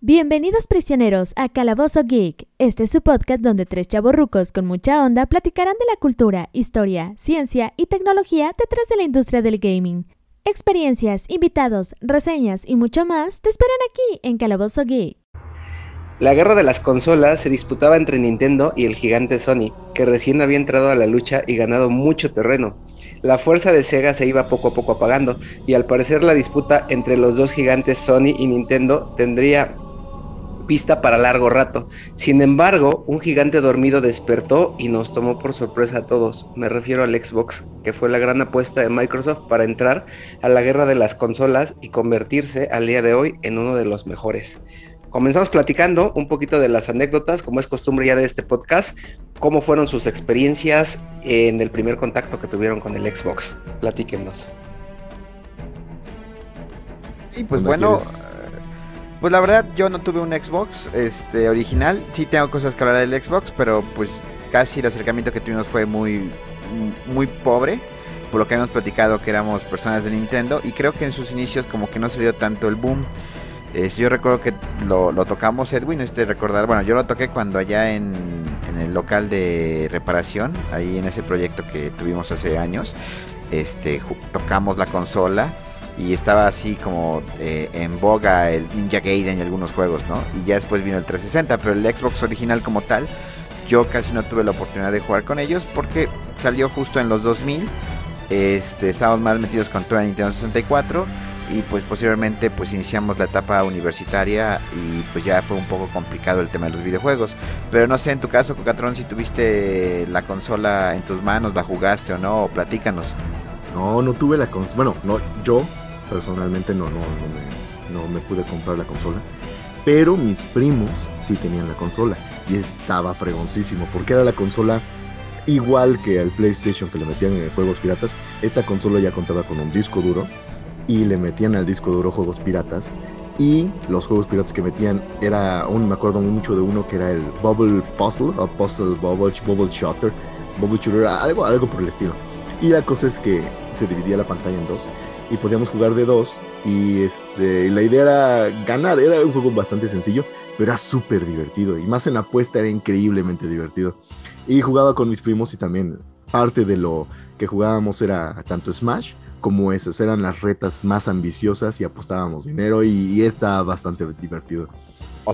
Bienvenidos prisioneros a Calabozo Geek. Este es su podcast donde tres chavorrucos con mucha onda platicarán de la cultura, historia, ciencia y tecnología detrás de la industria del gaming. Experiencias, invitados, reseñas y mucho más te esperan aquí en Calabozo Geek. La guerra de las consolas se disputaba entre Nintendo y el gigante Sony, que recién había entrado a la lucha y ganado mucho terreno. La fuerza de Sega se iba poco a poco apagando, y al parecer la disputa entre los dos gigantes Sony y Nintendo tendría pista para largo rato. Sin embargo, un gigante dormido despertó y nos tomó por sorpresa a todos. Me refiero al Xbox, que fue la gran apuesta de Microsoft para entrar a la guerra de las consolas y convertirse al día de hoy en uno de los mejores. Comenzamos platicando un poquito de las anécdotas, como es costumbre ya de este podcast, cómo fueron sus experiencias en el primer contacto que tuvieron con el Xbox. Platíquenos. Y pues bueno, pues la verdad yo no tuve un Xbox este original, sí tengo cosas que hablar del Xbox, pero pues casi el acercamiento que tuvimos fue muy muy pobre, por lo que hemos platicado que éramos personas de Nintendo y creo que en sus inicios como que no salió tanto el boom. Eh, yo recuerdo que lo, tocamos, Edwin, este recordar, bueno, yo lo toqué cuando allá en, el local de reparación, ahí en ese proyecto que tuvimos hace años, este, tocamos la consola y estaba así como eh, en boga el Ninja Gaiden y algunos juegos, ¿no? Y ya después vino el 360, pero el Xbox original como tal, yo casi no tuve la oportunidad de jugar con ellos porque salió justo en los 2000, este, estábamos más metidos con toda Nintendo 64 y pues posteriormente pues iniciamos la etapa universitaria y pues ya fue un poco complicado el tema de los videojuegos. Pero no sé, en tu caso, Cocatrón, si tuviste la consola en tus manos, la jugaste o no, platícanos. No, no tuve la consola, bueno, no, yo personalmente no, no, no, me, no me pude comprar la consola. Pero mis primos sí tenían la consola y estaba fregoncísimo porque era la consola igual que el PlayStation que le metían en juegos piratas. Esta consola ya contaba con un disco duro y le metían al disco duro juegos piratas. Y los juegos piratas que metían era, un, me acuerdo mucho de uno que era el Bubble Puzzle, o Puzzle Bubble, Bubble Bubble Shooter, algo, algo por el estilo. Y la cosa es que se dividía la pantalla en dos y podíamos jugar de dos. Y este, la idea era ganar. Era un juego bastante sencillo, pero era súper divertido. Y más en apuesta era increíblemente divertido. Y jugaba con mis primos y también parte de lo que jugábamos era tanto Smash como esas. Eran las retas más ambiciosas y apostábamos dinero y, estaba bastante divertido.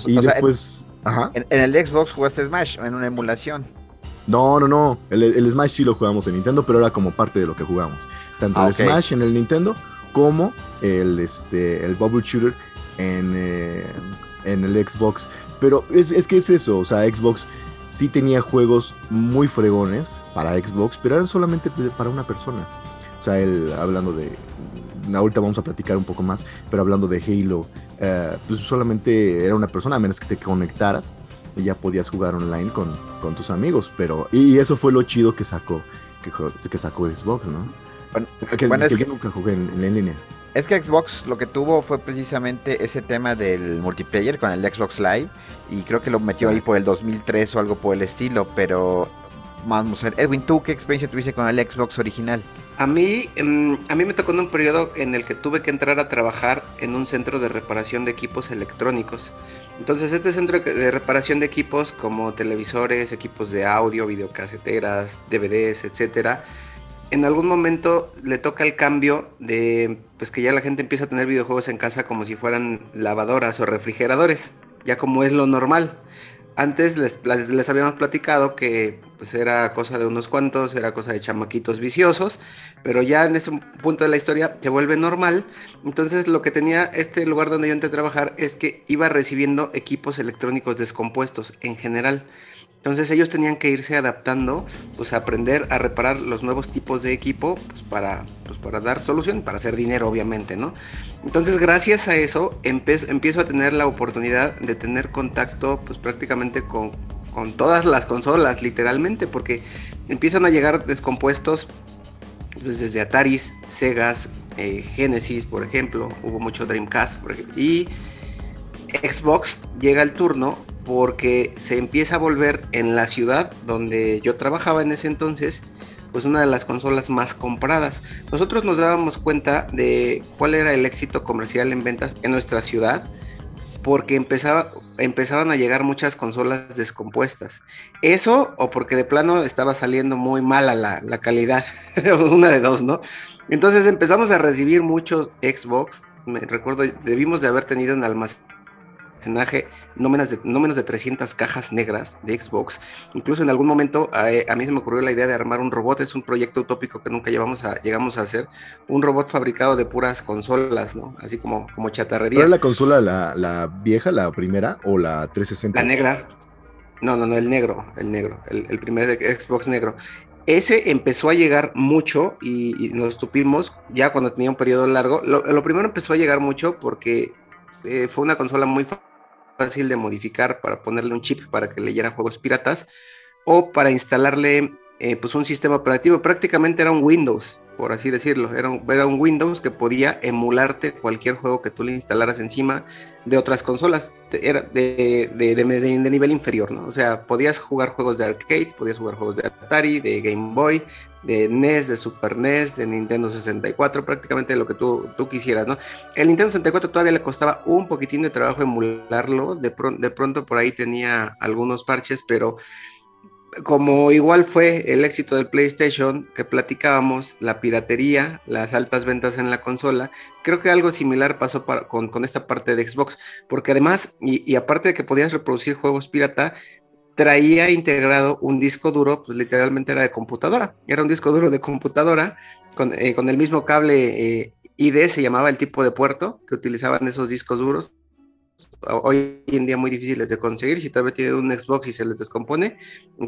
y después... En, el Xbox jugaste Smash en una emulación. No, no, no. El, Smash sí lo jugamos en Nintendo, pero era como parte de lo que jugamos. Tanto ah, el Smash en el Nintendo como el, este, el Bubble Shooter en, eh, en el Xbox. Pero es, es, que es eso, o sea, Xbox sí tenía juegos muy fregones para Xbox, pero eran solamente para una persona. O sea, él hablando de... Ahorita vamos a platicar un poco más, pero hablando de Halo, eh, pues solamente era una persona, a menos que te conectaras y ya podías jugar online con, con tus amigos. Pero, y eso fue lo chido que sacó, que, que sacó Xbox, ¿no? Bueno, que, es que, yo nunca jugué en, línea. Es que Xbox lo que tuvo fue precisamente ese tema del multiplayer con el Xbox Live y creo que lo metió ahí por el 2003 o algo por el estilo, pero Edwin, ¿tú qué experiencia tuviste con el Xbox original? A mí, em, a mí me tocó en un periodo en el que tuve que entrar a trabajar en un centro de reparación de equipos electrónicos. Entonces, este centro de reparación de equipos como televisores, equipos de audio, videocaseteras, DVDs, etcétera, en algún momento le toca el cambio de pues que ya la gente empieza a tener videojuegos en casa como si fueran lavadoras o refrigeradores, ya como es lo normal. Antes les, habíamos platicado que pues era cosa de unos cuantos, era cosa de chamaquitos viciosos, pero ya en ese punto de la historia se vuelve normal. Entonces lo que tenía este lugar donde yo entré a trabajar es que iba recibiendo equipos electrónicos descompuestos en general. Entonces ellos tenían que irse adaptando, pues aprender a reparar los nuevos tipos de equipo pues, para, pues, para dar solución, para hacer dinero obviamente, ¿no? Entonces gracias a eso empiezo a tener la oportunidad de tener contacto pues prácticamente con, con todas las consolas, literalmente, porque empiezan a llegar descompuestos pues, desde Ataris, Segas, eh, Genesis, por ejemplo, hubo mucho Dreamcast, por ejemplo, y Xbox llega el turno porque se empieza a volver en la ciudad donde yo trabajaba en ese entonces, pues una de las consolas más compradas. Nosotros nos dábamos cuenta de cuál era el éxito comercial en ventas en nuestra ciudad, porque empezaba, empezaban a llegar muchas consolas descompuestas. Eso o porque de plano estaba saliendo muy mala la, la calidad, una de dos, ¿no? Entonces empezamos a recibir mucho Xbox. Me recuerdo, debimos de haber tenido en almacén no menos, de, no menos de 300 cajas negras de Xbox. Incluso en algún momento a, mí se me ocurrió la idea de armar un robot, es un proyecto utópico que nunca llevamos a, llegamos a hacer, un robot fabricado de puras consolas, ¿no? Así como, como chatarrería. ¿Era la consola la, la vieja, la primera o la 360? La negra. No, no, no, el negro, el negro, el, primer Xbox negro. Ese empezó a llegar mucho y, nos tupimos ya cuando tenía un periodo largo. Lo, primero empezó a llegar mucho porque eh, fue una consola muy fácil de modificar para ponerle un chip para que leyera juegos piratas o para instalarle eh, pues un sistema operativo. Prácticamente era un Windows, por así decirlo. Era un, era un Windows que podía emularte cualquier juego que tú le instalaras encima de otras consolas. Era de, de, de, nivel inferior, ¿no? O sea, podías jugar juegos de arcade, podías jugar juegos de Atari, de Game Boy, de NES, de Super NES, de Nintendo 64, prácticamente lo que tú, tú quisieras, ¿no? El Nintendo 64 todavía le costaba un poquitín de trabajo emularlo, de, de pronto por ahí tenía algunos parches, pero como igual fue el éxito del PlayStation que platicábamos, la piratería, las altas ventas en la consola, creo que algo similar pasó con, esta parte de Xbox, porque además, y, aparte de que podías reproducir juegos pirata, traía integrado un disco duro, pues literalmente era de computadora, era un disco duro de computadora con, eh, el mismo cable eh, ID, se llamaba el tipo de puerto que utilizaban esos discos duros, hoy en día muy difíciles de conseguir. Si todavía tienen un Xbox y se les descompone,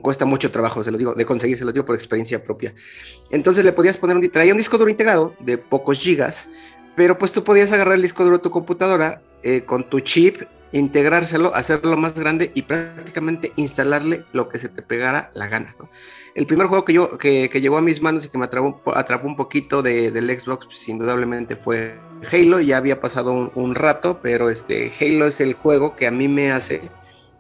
cuesta mucho trabajo, se los digo, de conseguir, se los digo por experiencia propia. Entonces le podías poner un, traía un disco duro integrado de pocos gigas, pero pues tú podías agarrar el disco duro de tu computadora eh, con tu chip, integrárselo, hacerlo más grande y prácticamente instalarle lo que se te pegara la gana. El primer juego que, yo, que, llegó a mis manos y que me atrapó, un poquito de, del Xbox, pues, indudablemente fue Halo. Ya había pasado un, rato, pero este, Halo es el juego que a mí me hace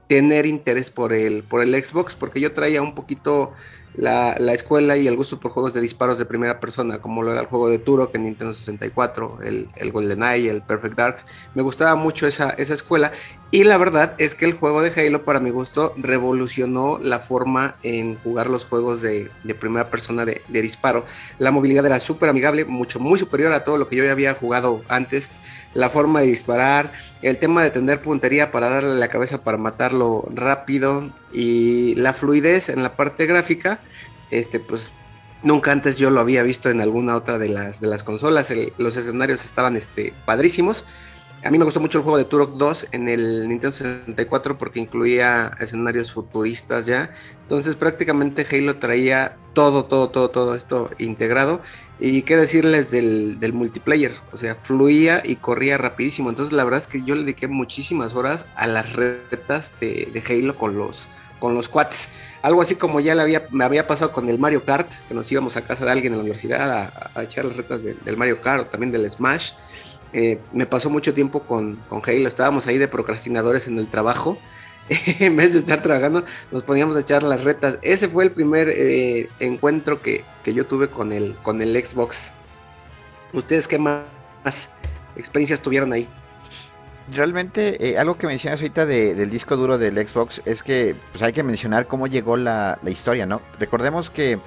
tener interés por el, por el Xbox, porque yo traía un poquito la, escuela y el gusto por juegos de disparos de primera persona, como lo era el juego de Turok en Nintendo 64, el, el GoldenEye, el Perfect Dark. Me gustaba mucho esa, esa escuela y la verdad es que el juego de Halo, para mi gusto, revolucionó la forma en jugar los juegos de, primera persona de, de, disparo. La movilidad era súper amigable, mucho, muy superior a todo lo que yo había jugado antes. La forma de disparar, el tema de tener puntería para darle la cabeza para matarlo rápido y la fluidez en la parte gráfica, este, pues nunca antes yo lo había visto en alguna otra de las, de las consolas. los escenarios estaban este, padrísimos a mí me gustó mucho el juego de Turok 2 en el Nintendo 64 porque incluía escenarios futuristas ya. Entonces prácticamente Halo traía todo, todo, todo, todo esto integrado. Y qué decirles del, multiplayer. O sea, fluía y corría rapidísimo. Entonces la verdad es que yo le dediqué muchísimas horas a las retas de, Halo con los, con los quads. Algo así como ya había, me había pasado con el Mario Kart, que nos íbamos a casa de alguien en la universidad a, echar las retas del Mario Kart o también del Smash. Eh, me pasó mucho tiempo con, con Halo, estábamos ahí de procrastinadores en el trabajo. en vez de estar trabajando, nos poníamos a echar las retas. Ese fue el primer eh, encuentro que, yo tuve con el, con el Xbox. ¿Ustedes qué más experiencias tuvieron ahí? Realmente, eh, algo que mencionas ahorita del disco duro del Xbox es que pues, hay que mencionar cómo llegó la, la historia, ¿no? Recordemos que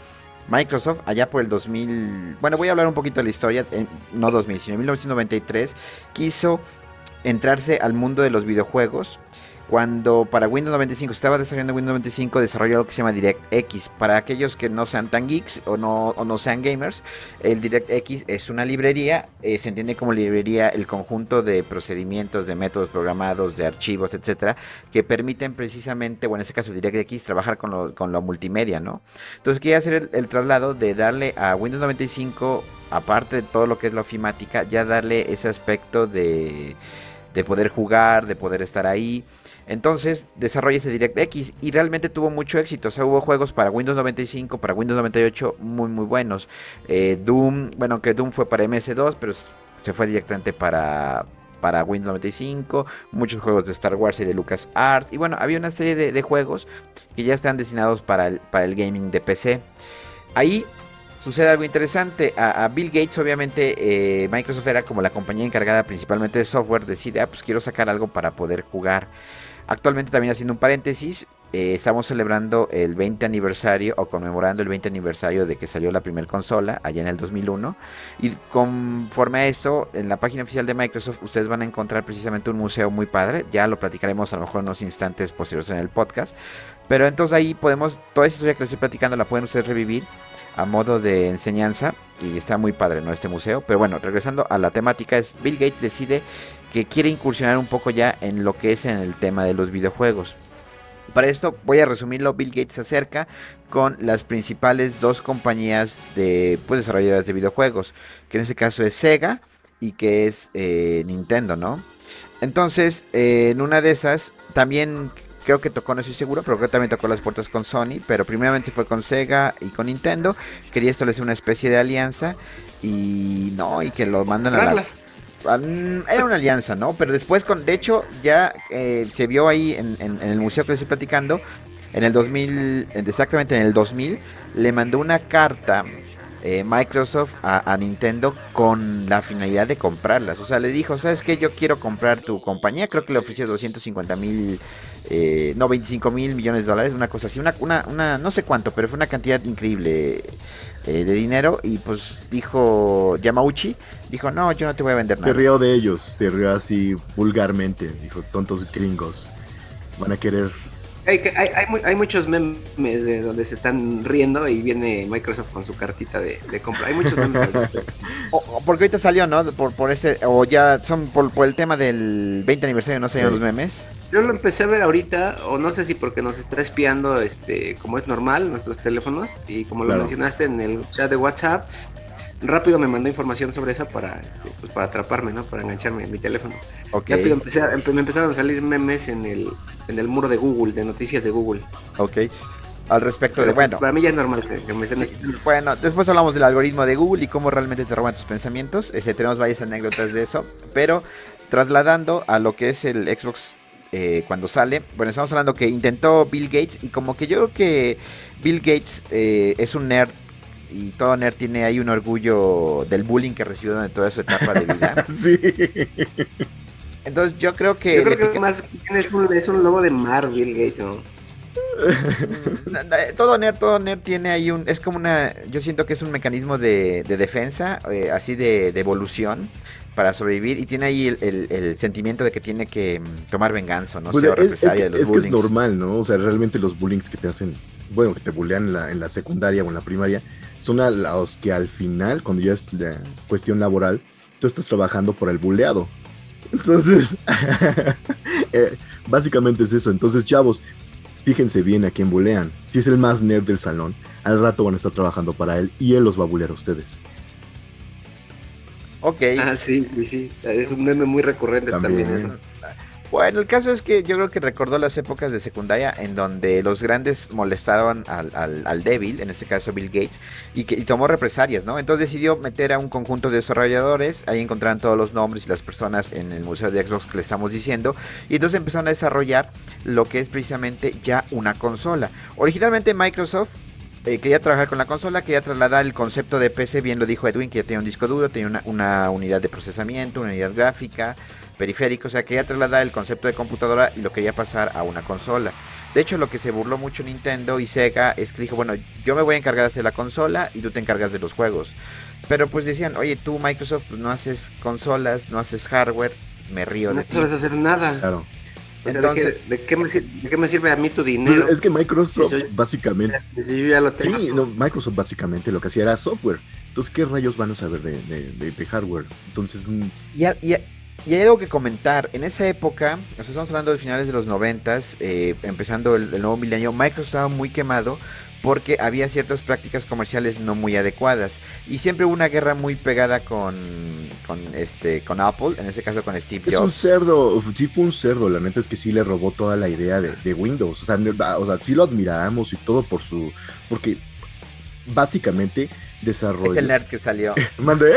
Microsoft, allá por el 2000, bueno, voy a hablar un poquito de la historia, no 2000, sino en 1993, quiso entrarse al mundo de los videojuegos cuando para Windows 95 estaba desarrollando Windows 95 desarrolló lo que se llama DirectX. Para aquellos que no sean tan geeks o no, no sean gamers, el DirectX es una librería, eh, se entiende como librería el conjunto de procedimientos, de métodos programados, de archivos, etcétera, que permiten precisamente, o en este caso DirectX, trabajar con lo, con lo multimedia, ¿no? Entonces quería hacer el, traslado de darle a Windows 95, aparte de todo lo que es la ofimática, ya darle ese aspecto de, de poder jugar, de poder estar ahí. Entonces desarrolla ese DirectX y realmente tuvo mucho éxito. O sea, hubo juegos para Windows 95, para Windows 98 muy muy buenos. Eh, Doom, bueno, que Doom fue para MS2, pero se fue directamente para, para Windows 95, muchos juegos de Star Wars y de Lucas Arts. Y bueno, había una serie de, juegos que ya están destinados para el, para el gaming de PC. Ahí sucede algo interesante. A, Bill Gates, obviamente, eh, Microsoft era como la compañía encargada principalmente de software, decide, ah, pues quiero sacar algo para poder jugar. Actualmente también haciendo un paréntesis, eh, estamos celebrando el 20 aniversario o conmemorando el 20 aniversario de que salió la primera consola allá en el 2001 y conforme a eso en la página oficial de Microsoft ustedes van a encontrar precisamente un museo muy padre. Ya lo platicaremos a lo mejor en unos instantes posteriores en el podcast. Pero entonces ahí podemos toda esa historia que les estoy platicando la pueden ustedes revivir a modo de enseñanza. Y está muy padre no este museo. Pero bueno regresando a la temática es Bill Gates decide que quiere incursionar un poco ya en lo que es en el tema de los videojuegos. Para esto voy a resumirlo, Bill Gates se acerca con las principales dos compañías de pues, desarrolladoras de videojuegos, que en este caso es Sega y que es eh, Nintendo, ¿no? Entonces, eh, en una de esas, también creo que tocó, no estoy seguro, pero creo que también tocó las puertas con Sony, pero primeramente fue con Sega y con Nintendo, quería establecer una especie de alianza y no, y que lo mandan a la era una alianza, ¿no? Pero después, con, de hecho, ya eh, se vio ahí en, el museo que les estoy platicando, en el 2000, exactamente en el 2000, le mandó una carta eh, Microsoft a, Nintendo con la finalidad de comprarlas. O sea, le dijo, ¿sabes qué? Yo quiero comprar tu compañía. Creo que le ofreció 250 mil, eh, no, 25 mil millones de dólares, una cosa así. Una, una, una, no sé cuánto, pero fue una cantidad increíble. Eh, de dinero y pues dijo Yamauchi, dijo, no, yo no te voy a vender nada. Se rió de ellos, se rió así vulgarmente, dijo, tontos gringos, van a querer... Hay, hay, hay, muchos memes de donde se están riendo y viene Microsoft con su cartita de, compra. Hay muchos memes. o, porque ahorita salió, ¿no? Por, por este, o ya son por, por el tema del 20 aniversario, no salieron los memes. Yo lo empecé a ver ahorita, o no sé si porque nos está espiando, este, como es normal, nuestros teléfonos, y como lo mencionaste en el chat de WhatsApp, rápido me mandó información sobre esa para, este, pues para atraparme, ¿no? Para engancharme en mi teléfono. Rápido empecé me empezaron a salir memes en el, en el muro de Google, de noticias de Google. Ok. Al respecto de, bueno. Para mí ya es normal que, me estén Bueno, después hablamos del algoritmo de Google y cómo realmente te roban tus pensamientos. Este, tenemos varias anécdotas de eso. Pero trasladando a lo que es el Xbox eh, cuando sale. Bueno, estamos hablando que intentó Bill Gates y como que yo creo que Bill Gates eh, es un nerd y todo nerd tiene ahí un orgullo del bullying que recibió durante toda su etapa de vida. sí. Entonces yo creo que... Yo creo que más es un, es un lobo de mar Bill Gates, ¿no? todo nerd, todo nerd tiene ahí un, es como una, yo siento que es un mecanismo de, defensa, eh, así de, de, evolución, para sobrevivir y tiene ahí el, sentimiento de que tiene que mm, tomar venganza, ¿no? Pues es, que, es, normal, ¿no? O sea, realmente los bullings que te hacen, bueno, que te bullean en la, en la secundaria o en la primaria, son a los que al final, cuando ya es la cuestión laboral, tú estás trabajando por el buleado. Entonces, eh, básicamente es eso. Entonces, chavos, fíjense bien a quién bulean. Si es el más nerd del salón, al rato van a estar trabajando para él y él los va a bulear a ustedes. Ok. Ah, sí, sí, sí. Es un meme muy recurrente también, eso. Bueno, el caso es que yo creo que recordó las épocas de secundaria en donde los grandes molestaron al, al, débil, en este caso Bill Gates, y, que, tomó represalias, ¿no? Entonces decidió meter a un conjunto de desarrolladores, ahí encontraron todos los nombres y las personas en el museo de Xbox que le estamos diciendo, y entonces empezaron a desarrollar lo que es precisamente ya una consola. Originalmente Microsoft eh, quería trabajar con la consola, quería trasladar el concepto de PC, bien lo dijo Edwin, que ya tenía un disco duro, tenía una, unidad de procesamiento, una unidad gráfica, periférico, o sea, quería trasladar el concepto de computadora y lo quería pasar a una consola. De hecho, lo que se burló mucho Nintendo y Sega es que dijo, bueno, yo me voy a encargar de hacer la consola y tú te encargas de los juegos. Pero pues decían, oye, tú Microsoft pues, no haces consolas, no haces hardware, me río de ti. No sabes hacer nada. Claro. Entonces, ¿de, qué, me, sirve a mí tu dinero? Es que Microsoft básicamente... yo ya lo tengo. Sí, Microsoft básicamente lo que hacía era software. Entonces, ¿qué rayos van a saber de, de, hardware? Entonces... Y, y, y, hay algo que comentar. En esa época, nos estamos hablando de finales de los noventas, eh, empezando el, el, nuevo milenio, Microsoft estaba muy quemado porque había ciertas prácticas comerciales no muy adecuadas y siempre hubo una guerra muy pegada con, con este con Apple, en ese caso con Steve Jobs. Es un cerdo, sí fue un cerdo, la neta es que sí le robó toda la idea de, Windows, o sea, o sea, sí lo admiramos y todo por su porque básicamente desarrolló Es el nerd que salió. ¿Mandé?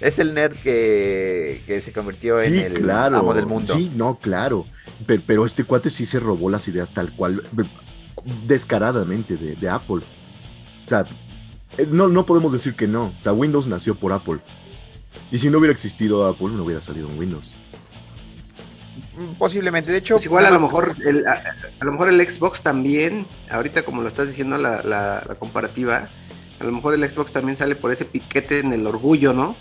Es el nerd que, que se convirtió en el claro. amo del mundo. Sí, no, claro. Pero, pero, este cuate sí se robó las ideas tal cual, descaradamente de, de Apple. O sea, eh, no, no podemos decir que no. O sea, Windows nació por Apple. Y si no hubiera existido Apple, no hubiera salido en Windows. Mm, posiblemente, de hecho. Pues igual a lo mejor el, a, a, lo mejor el Xbox también, ahorita como lo estás diciendo la, la, la, comparativa, a lo mejor el Xbox también sale por ese piquete en el orgullo, ¿no?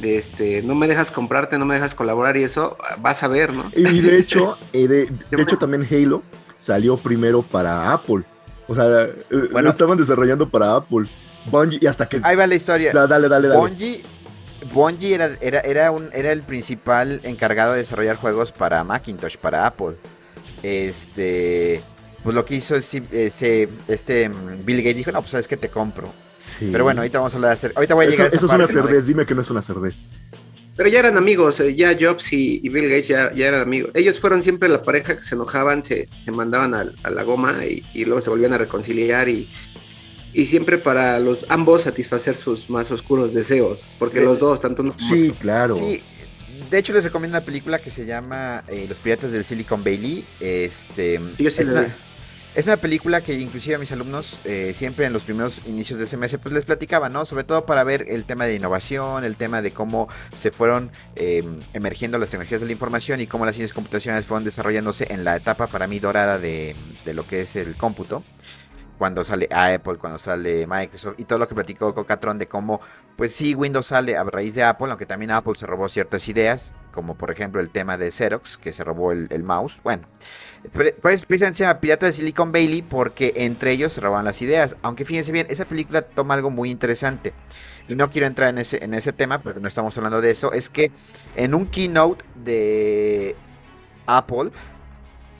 De este, no me dejas comprarte, no me dejas colaborar y eso vas a ver, ¿no? Y de hecho, eh, de, de hecho también Halo salió primero para Apple. O sea, bueno, lo estaban desarrollando para Apple. Bungie, y hasta que. Ahí va la historia. Da, dale, dale, dale. Bungie, Bungie era, era, era, un, era el principal encargado de desarrollar juegos para Macintosh, para Apple. Este. Pues lo que hizo es, ese, este Bill Gates dijo, no, pues sabes que te compro. Sí. Pero bueno, ahorita vamos a hablar de hacer. Ahorita voy a llegar eso, a esa Eso parte, es una ¿no? cerveza, dime que no es una cerveza. Pero ya eran amigos, eh, ya Jobs y, y, Bill Gates ya, ya, eran amigos. Ellos fueron siempre la pareja que se enojaban, se, se mandaban a, a, la goma y, y, luego se volvían a reconciliar y, y siempre para los ambos satisfacer sus más oscuros deseos, porque Sí. los dos, tanto como Sí, claro. Sí, de hecho les recomiendo una película que se llama eh, Los Piratas del Silicon Valley. Este, Yo sí es, la vi. una, es una película que inclusive a mis alumnos eh, siempre en los primeros inicios de semestre pues les platicaba, ¿no? Sobre todo para ver el tema de innovación, el tema de cómo se fueron eh, emergiendo las tecnologías de la información y cómo las ciencias computacionales fueron desarrollándose en la etapa para mí dorada de, de lo que es el cómputo cuando sale Apple, cuando sale Microsoft y todo lo que platicó Cocatron de cómo, pues sí, Windows sale a raíz de Apple, aunque también Apple se robó ciertas ideas, como por ejemplo el tema de Xerox, que se robó el, mouse. Bueno, pues llama Pirata de Silicon Valley porque entre ellos se roban las ideas. Aunque fíjense bien, esa película toma algo muy interesante. Y no quiero entrar en ese, en ese tema, pero no estamos hablando de eso. Es que en un keynote de Apple,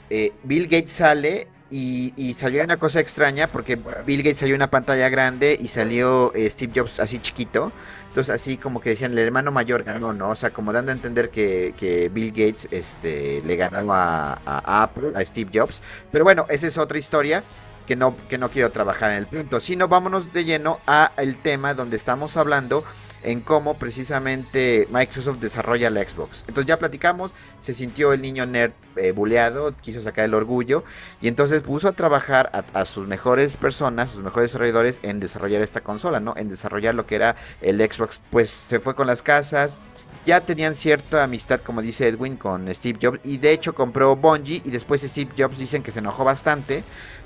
eh, Bill Gates sale y, y, salió una cosa extraña porque Bill Gates salió una pantalla grande y salió eh, Steve Jobs así chiquito. Entonces así como que decían, el hermano mayor ganó, ¿no? O sea, como dando a entender que, que Bill Gates este, le ganó a, a, Apple, a Steve Jobs. Pero bueno, esa es otra historia que no, que no quiero trabajar en el punto. Sino vámonos de lleno a el tema donde estamos hablando en cómo precisamente Microsoft desarrolla la Xbox. Entonces ya platicamos, se sintió el niño nerd eh, buleado, quiso sacar el orgullo y entonces puso a trabajar a, sus mejores personas, sus mejores desarrolladores en desarrollar esta consola, ¿no? En desarrollar lo que era el Xbox. Pues se fue con las casas, ya tenían cierta amistad, como dice Edwin, con Steve Jobs. Y de hecho compró Bungie. Y después Steve Jobs dicen que se enojó bastante.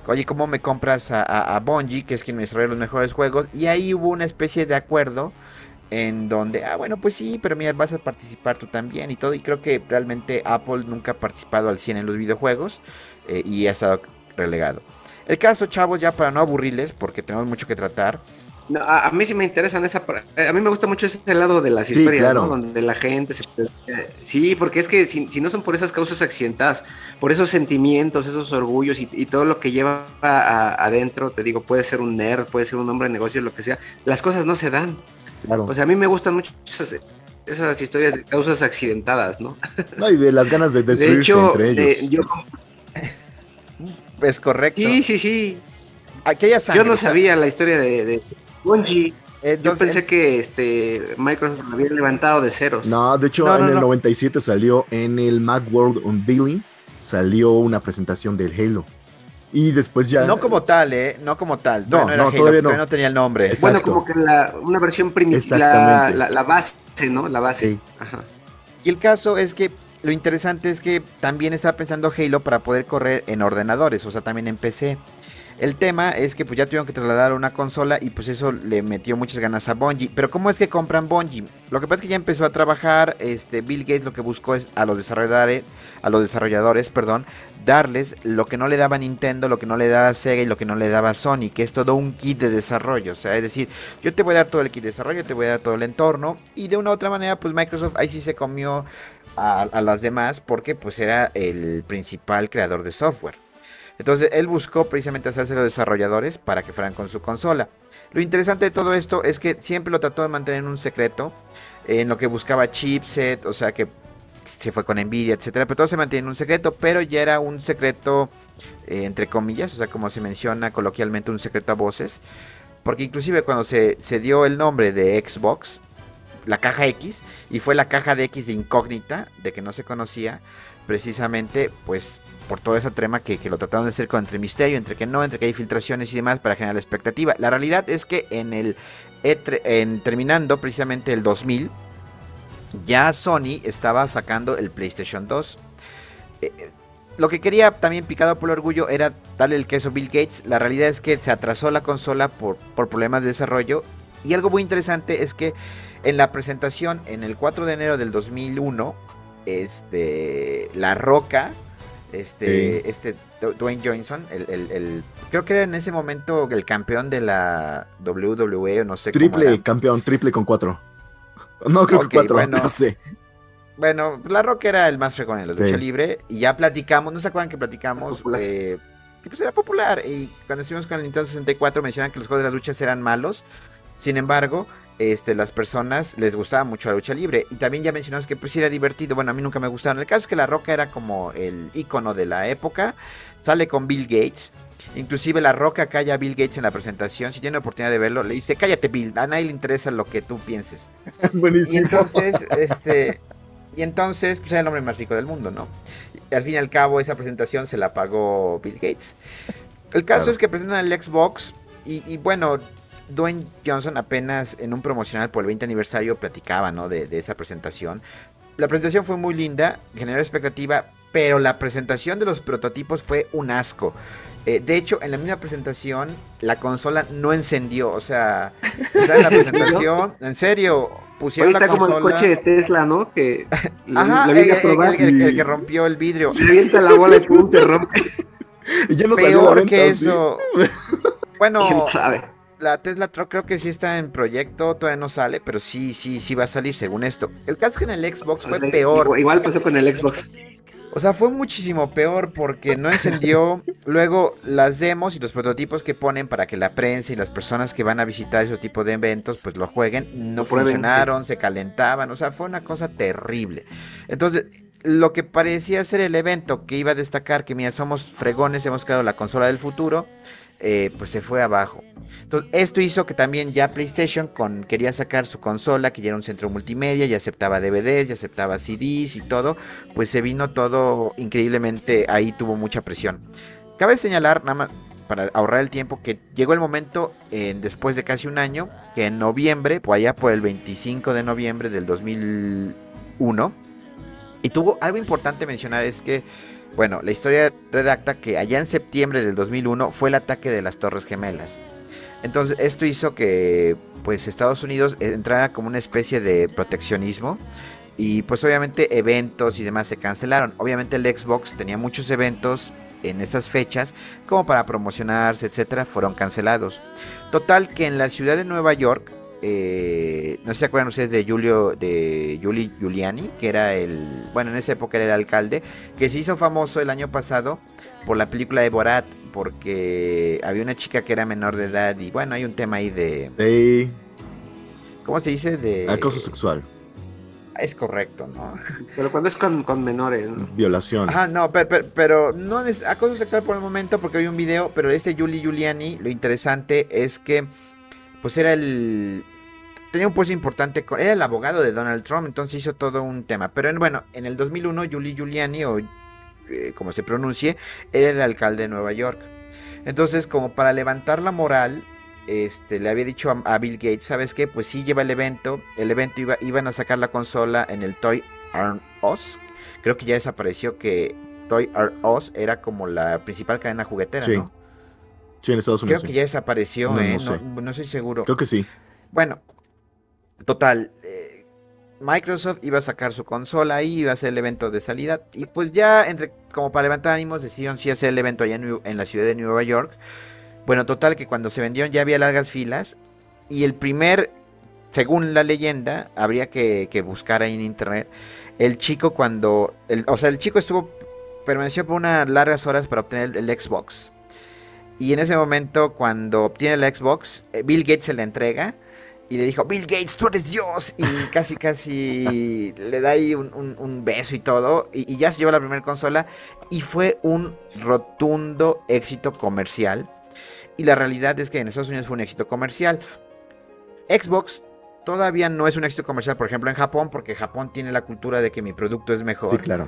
Oye, ¿cómo me compras a, a, que es quien me desarrolla los mejores juegos? Y ahí hubo una especie de acuerdo en donde, ah, bueno, pues sí, pero mira, vas a participar tú también y todo. Y creo que realmente Apple nunca ha participado al 100 en los videojuegos eh, y ha estado relegado. El caso, chavos, ya para no aburrirles, porque tenemos mucho que tratar. No, a, a, mí sí me interesan esa. A mí me gusta mucho ese lado de las historias, sí, claro. ¿no? Donde la gente se. Sí, porque es que si, si, no son por esas causas accidentadas, por esos sentimientos, esos orgullos y, y todo lo que lleva a, adentro, te digo, puede ser un nerd, puede ser un hombre de negocios, lo que sea, las cosas no se dan. Claro. O sea, a mí me gustan mucho esas, esas historias de causas accidentadas, ¿no? No, y de las ganas de destruirse de hecho, entre ellos. Eh, yo... Es correcto. Sí, sí, sí. Aquella sangre, yo no sabía la historia de, de Bungie. Entonces, yo pensé que este Microsoft lo había levantado de ceros. No, de hecho, No, no, en el no. 97 salió en el Macworld Unveiling, salió una presentación del Halo. Y después ya. No como tal, ¿eh? No como tal. No, Todavía era no, Halo, todavía no. no tenía el nombre. Exacto. Bueno, como que la, una versión primitiva, la, Exactamente. la, la base, ¿no? La base. Sí. Ajá. Y el caso es que lo interesante es que también estaba pensando Halo para poder correr en ordenadores, o sea, también en PC. El tema es que pues ya tuvieron que trasladar a una consola y pues eso le metió muchas ganas a Bungie. Pero ¿cómo es que compran Bungie? Lo que pasa es que ya empezó a trabajar, este Bill Gates lo que buscó es a los desarrolladores, a los desarrolladores, perdón, darles lo que no le daba Nintendo, lo que no le daba Sega y lo que no le daba Sony, que es todo un kit de desarrollo, o sea, es decir, yo te voy a dar todo el kit de desarrollo, te voy a dar todo el entorno y de una u otra manera pues Microsoft ahí sí se comió a, las demás porque pues era el principal creador de software. Entonces él buscó precisamente hacerse los desarrolladores para que fueran con su consola. Lo interesante de todo esto es que siempre lo trató de mantener en un secreto, en lo que buscaba chipset, o sea que se fue con Nvidia, etcétera, pero todo se mantiene en un secreto, pero ya era un secreto eh, entre comillas, o sea, como se menciona coloquialmente, un secreto a voces, porque inclusive cuando se, se dio el nombre de Xbox, la caja X y fue la caja de X de incógnita, de que no se conocía, precisamente pues por toda esa trama que, lo trataron de hacer con entre misterio, entre que no, entre que hay filtraciones y demás para generar la expectativa. La realidad es que en el E3, en, terminando precisamente el 2000, ya Sony estaba sacando el PlayStation 2. Eh, eh, lo que quería también picado por el orgullo era darle el queso a Bill Gates. La realidad es que se atrasó la consola por, por problemas de desarrollo. Y algo muy interesante es que en la presentación, en el 4 de enero del 2001, este, La Roca, este, este Dwayne Johnson, el, creo que era en ese momento el campeón de la WWE, no sé Triple campeón, triple con cuatro. No, creo que cuatro, bueno, no sé. Bueno, La Roca era el más frecuente en la lucha libre y ya platicamos, ¿no se acuerdan que platicamos? Eh, pues era popular y cuando estuvimos con el Nintendo 64 mencionan que los juegos de las luchas eran malos. Sin embargo, este, las personas les gustaba mucho la lucha libre. Y también ya mencionamos que pues era divertido. Bueno, a mí nunca me gustaron. El caso es que La Roca era como el icono de la época. Sale con Bill Gates. Inclusive La Roca calla a Bill Gates en la presentación. Si tiene la oportunidad de verlo, le dice, cállate Bill, a nadie le interesa lo que tú pienses. Buenísimo. Y entonces, este... Y entonces, pues era el hombre más rico del mundo, ¿no? al fin y al cabo, esa presentación se la pagó Bill Gates. El caso es que presentan el Xbox y, y bueno, Dwayne Johnson apenas en un promocional por el 20 aniversario platicaba, ¿no? De, esa presentación. La presentación fue muy linda, generó expectativa, pero la presentación de los prototipos fue un asco. Eh, de hecho, en la misma presentación, la consola no encendió. O sea, está en la presentación, en serio, pusieron la consola. como el coche de Tesla, ¿no? Que Ajá, el, que rompió el vidrio. Se la bola y pum, te rompe. y ya no Peor que eso. Bueno, ¿Quién sabe? la Tesla Truck creo que sí está en proyecto, todavía no sale, pero sí, sí, sí va a salir según esto. El caso es que en el Xbox fue peor. Igual, pasó con el Xbox. O sea, fue muchísimo peor porque no encendió. Luego, las demos y los prototipos que ponen para que la prensa y las personas que van a visitar ese tipo de eventos, pues lo jueguen, no funcionaron, se calentaban. O sea, fue una cosa terrible. Entonces, lo que parecía ser el evento que iba a destacar que, mira, somos fregones, hemos creado la consola del futuro eh, pues se fue abajo. Entonces, esto hizo que también ya PlayStation con, quería sacar su consola, que ya era un centro multimedia, ya aceptaba DVDs, ya aceptaba CDs y todo, pues se vino todo increíblemente, ahí tuvo mucha presión. Cabe señalar, nada más para ahorrar el tiempo, que llegó el momento, después de casi un año, que en noviembre, pues allá por el 25 de noviembre del 2001, y tuvo algo importante mencionar, es que bueno, la historia redacta que allá en septiembre del 2001 fue el ataque de las Torres Gemelas. Entonces esto hizo que pues Estados Unidos entrara como una especie de proteccionismo y pues obviamente eventos y demás se cancelaron. Obviamente el Xbox tenía muchos eventos en esas fechas como para promocionarse, etcétera, fueron cancelados. Total que en la ciudad de Nueva York eh, no sé si se acuerdan ustedes de Julio, de Giuli Giuliani, que era el, bueno, en esa época era el alcalde, que se hizo famoso el año pasado por la película de Borat, porque había una chica que era menor de edad y bueno, hay un tema ahí de... ¿Cómo se dice? De... Acoso sexual. Es correcto, ¿no? Pero cuando es con, menores. Violación. Ajá, no, pero, pero, no es acoso sexual por el momento porque hay un video, pero este Julie Giuliani, lo interesante es que pues era el, tenía un puesto importante, era el abogado de Donald Trump, entonces hizo todo un tema. Pero bueno, en el 2001, Julie Giuliani, o eh, como se pronuncie, era el alcalde de Nueva York. Entonces, como para levantar la moral, este, le había dicho a, Bill Gates, ¿sabes qué? Pues sí, lleva el evento. El evento iba, iban a sacar la consola en el Toy R Us. Creo que ya desapareció que Toy R Us era como la principal cadena juguetera, ¿no? Sí, en Estados Unidos. Creo que ya desapareció, ¿eh? No, no, no, estoy seguro. Creo que sí. Bueno, Total, eh, Microsoft iba a sacar su consola ahí, iba a hacer el evento de salida. Y pues ya, entre como para levantar ánimos, decidieron sí hacer el evento allá en, la ciudad de Nueva York. Bueno, total, que cuando se vendieron ya había largas filas. Y el primer, según la leyenda, habría que, buscar ahí en internet. El chico cuando. o sea, el chico estuvo. Permaneció por unas largas horas para obtener el, Xbox. Y en ese momento, cuando obtiene el Xbox, eh, Bill Gates se le entrega y le dijo, Bill Gates, tú eres Dios. Y casi, casi le da ahí un, beso y todo. Y, ya se llevó la primera consola. Y fue un rotundo éxito comercial. Y la realidad es que en Estados Unidos fue un éxito comercial. Xbox todavía no es un éxito comercial, por ejemplo, en Japón, porque Japón tiene la cultura de que mi producto es mejor. Sí, claro.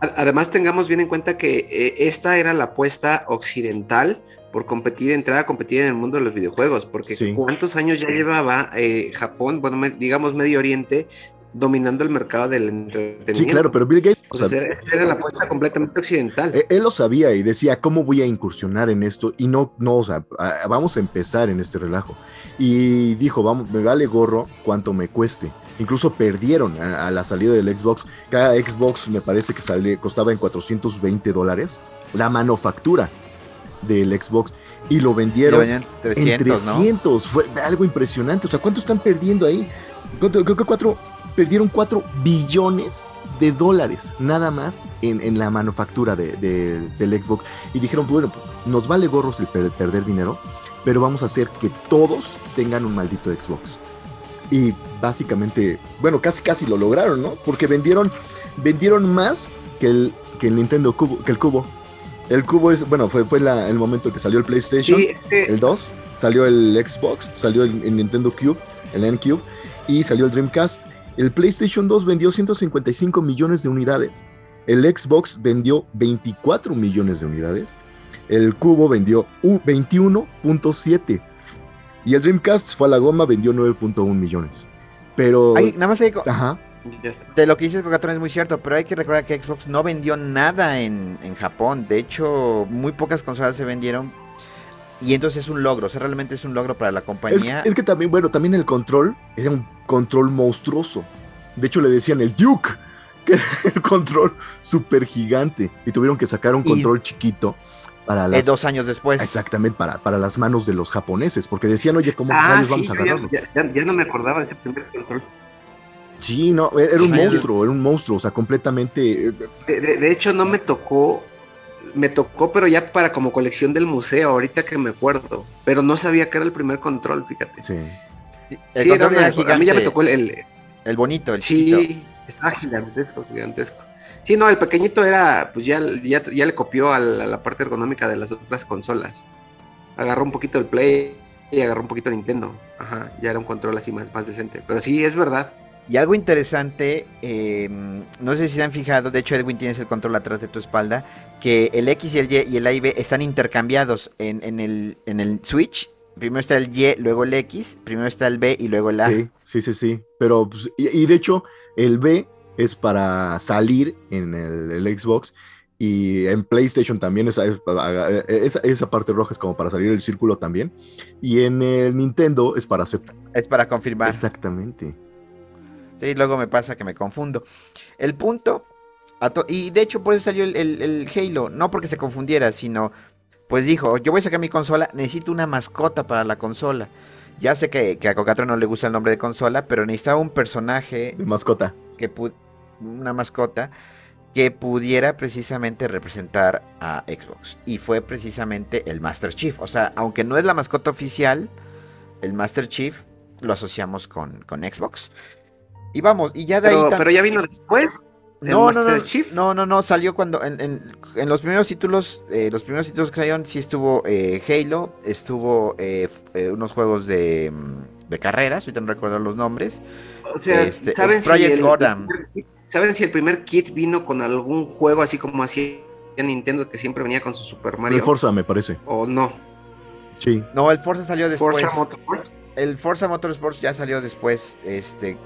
Además, tengamos bien en cuenta que eh, esta era la apuesta occidental por competir, entrar a competir en el mundo de los videojuegos, porque cuántos años ya llevaba eh, Japón, bueno, digamos Medio Oriente, dominando el mercado del entretenimiento. Sí, claro, pero Bill Gates... O sea, era la apuesta completamente occidental. Él, él, lo sabía y decía, ¿cómo voy a incursionar en esto? Y no, no, o sea, vamos a empezar en este relajo. Y dijo, vamos, me vale gorro cuánto me cueste. Incluso perdieron a, la salida del Xbox. Cada Xbox me parece que sale, costaba en 420 dólares. La manufactura del Xbox. Y lo vendieron en 300. Fue algo impresionante. O sea, ¿cuánto están perdiendo ahí? Creo que cuatro, perdieron 4 billones de dólares nada más en, la manufactura del Xbox. Y dijeron, bueno, pues, nos vale gorros el perder dinero, pero vamos a hacer que todos tengan un maldito Xbox. Y básicamente, bueno, casi casi lo lograron, ¿no? Porque vendieron, vendieron más que el, que el Nintendo Cubo, que el Cubo. El Cubo es, bueno, fue, fue el momento que salió el PlayStation, el 2, salió el Xbox, salió el, el Nintendo Cube, el N-Cube, y salió el Dreamcast. El PlayStation 2 vendió 155 millones de unidades. El Xbox vendió 24 millones de unidades. El Cubo vendió 21.7. Y el Dreamcast fue a la goma, vendió 9.1 millones. Pero. nada más hay... Ajá. De lo que dices, Coca es muy cierto, pero hay que recordar que Xbox no vendió nada en, en Japón. De hecho, muy pocas consolas se vendieron y entonces es un logro, o sea, realmente es un logro para la compañía. Es, que también, bueno, también el control era un control monstruoso. De hecho, le decían el Duke, que era el control súper gigante. Y tuvieron que sacar un control chiquito para las. dos años después. Exactamente, para, para las manos de los japoneses, porque decían, oye, ¿cómo ah, vamos a agarrarlo? Ya, no me acordaba de ese primer control. Sí, no, era un monstruo, era un monstruo, o sea, completamente. Eh, de hecho, no me tocó me tocó, pero ya para como colección del museo, ahorita que me acuerdo. Pero no sabía que era el primer control, fíjate. Sí. El era, A mí ya me tocó el. El, bonito, el Sí, estaba gigantesco, gigantesco. Sí, no, el pequeñito era, pues ya, ya, le copió a la, parte ergonómica de las otras consolas. Agarró un poquito el Play y agarró un poquito Nintendo. Ajá, ya era un control así más, más decente. Pero sí, es verdad. Y algo interesante, em, no sé si se han fijado, de hecho Edwin tienes el control atrás de tu espalda, que el X y el Y y el A y B están intercambiados en, en, el, en el Switch. Primero está el Y, luego el X, primero está el B y luego el A. Sí, sí, sí, sí. Pero, pues, y, de hecho, el B es para salir en el, Xbox y en PlayStation también esa, esa, esa, parte roja es como para salir el círculo también. Y en el Nintendo es para aceptar. Es para confirmar. Exactamente. Sí, luego me pasa que me confundo. El punto, y de hecho por eso salió el, Halo, no porque se confundiera, sino pues dijo, yo voy a sacar mi consola, necesito una mascota para la consola. Ya sé que, a Cocatro no le gusta el nombre de consola, pero necesitaba un personaje... De mascota. Que una mascota que pudiera precisamente representar a Xbox. Y fue precisamente el Master Chief. O sea, aunque no es la mascota oficial, el Master Chief lo asociamos con, con Xbox. Y vamos, y ya de ahí. Pero ya vino después. No, no, no, no, no, no, salió cuando en, en, los primeros títulos, eh, los primeros títulos que salieron, sí estuvo eh, Halo, estuvo eh, unos juegos de, mm, de, carreras, ahorita no recuerdo los nombres. O sea, este, ¿saben, si el, ¿saben si el primer kit vino con algún juego así como así en Nintendo que siempre venía con su Super Mario? El Forza, me parece. ¿O no? Sí. No, el Forza salió después. ¿Forza Motorsports? El Forza Motorsports ya salió después, este,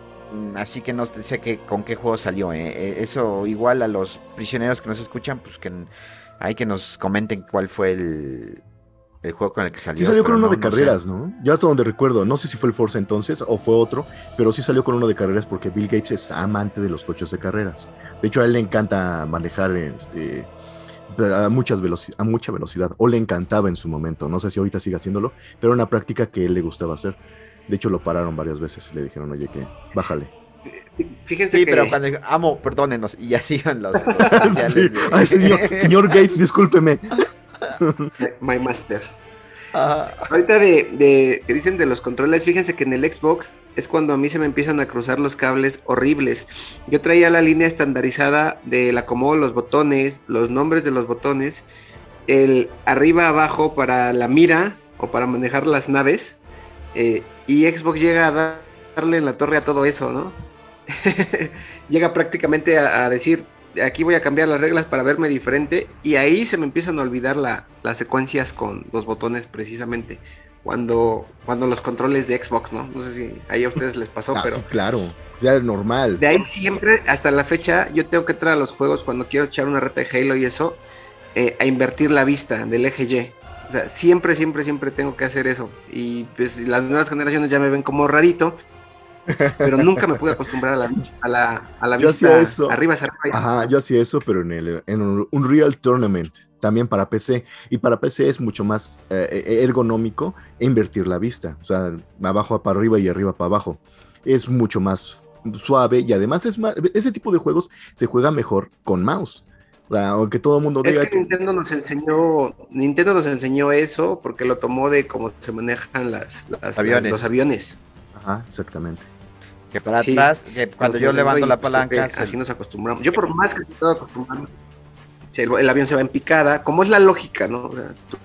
así que no sé que, con qué juego salió. ¿eh? E, eso igual a los prisioneros que nos escuchan, pues que hay que nos comenten cuál fue el, el juego con el que salió. Sí salió con uno de carreras, ¿no? Ya hasta donde recuerdo. No sé si fue el Forza entonces o fue otro, pero sí salió con uno de carreras porque Bill Gates es amante de los coches de carreras. De hecho, a él le encanta manejar este, a, muchas a mucha velocidad, o le encantaba en su momento. No sé si ahorita sigue haciéndolo, pero era una práctica que él le gustaba hacer. De hecho, lo pararon varias veces y le dijeron, oye, que bájale. Fíjense sí, pero cuando amo, perdónenos, y ya sigan los, Ay, señor, Gates, discúlpeme. My master. Ahorita de, que dicen de los controles, fíjense que en el Xbox es cuando a mí se me empiezan a cruzar los cables horribles. Yo traía la línea estandarizada del acomodo los botones, los nombres de los botones, el arriba abajo para la mira o para manejar las naves. Eh, y Xbox llega a darle en la torre a todo eso, ¿no? Llega prácticamente a, decir, aquí voy a cambiar las reglas para verme diferente y ahí se me empiezan a olvidar las secuencias con los botones precisamente. Cuando, cuando los controles de Xbox, ¿no? No sé si ahí a ustedes les pasó, ah, pero... Sí, claro, ya es normal. De ahí siempre, hasta la fecha, yo tengo que entrar a los juegos cuando quiero echar una reta de Halo y eso, eh, a invertir la vista del eje Y. O sea, siempre, siempre, siempre tengo que hacer eso. Y pues las nuevas generaciones ya me ven como rarito, pero nunca me pude acostumbrar a la, a la, a la vista eso. arriba hacia arriba. Ajá, yo hacía eso, pero en, el, en un, Real Tournament, también para PC. Y para PC es mucho más eh, eh, ergonómico invertir la vista, o sea, abajo para arriba y arriba para abajo. Es mucho más suave y además es más, ese tipo de juegos se juega mejor con mouse. Aunque todo el mundo diga es que, Nintendo nos enseñó Nintendo nos enseñó eso porque lo tomó de cómo se manejan las, aviones. los aviones Ajá, exactamente. Que para atrás, que cuando yo levanto la palanca. Así nos acostumbramos. Yo, por más que estoy acostumbrado, el, avión se va en picada, como es la lógica, ¿no?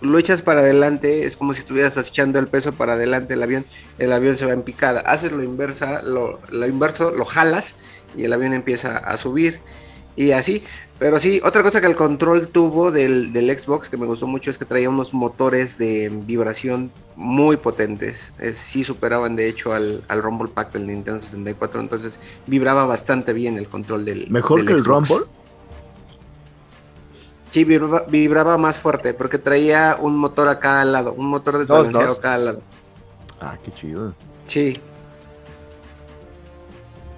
lo echas para adelante, es como si estuvieras echando el peso para adelante el avión, el avión se va en picada. Haces lo inversa, lo, lo inverso, lo jalas y el avión empieza a subir y así. Pero sí, otra cosa que el control tuvo del, Xbox que me gustó mucho es que traía unos motores de vibración muy potentes. sí superaban de hecho al, Rumble Pack del Nintendo 64, entonces vibraba bastante bien el control del. ¿Mejor que el Rumble? Sí, vibraba, más fuerte porque traía un motor a cada lado, un motor desbalanceado a cada lado. Ah, qué chido. Sí,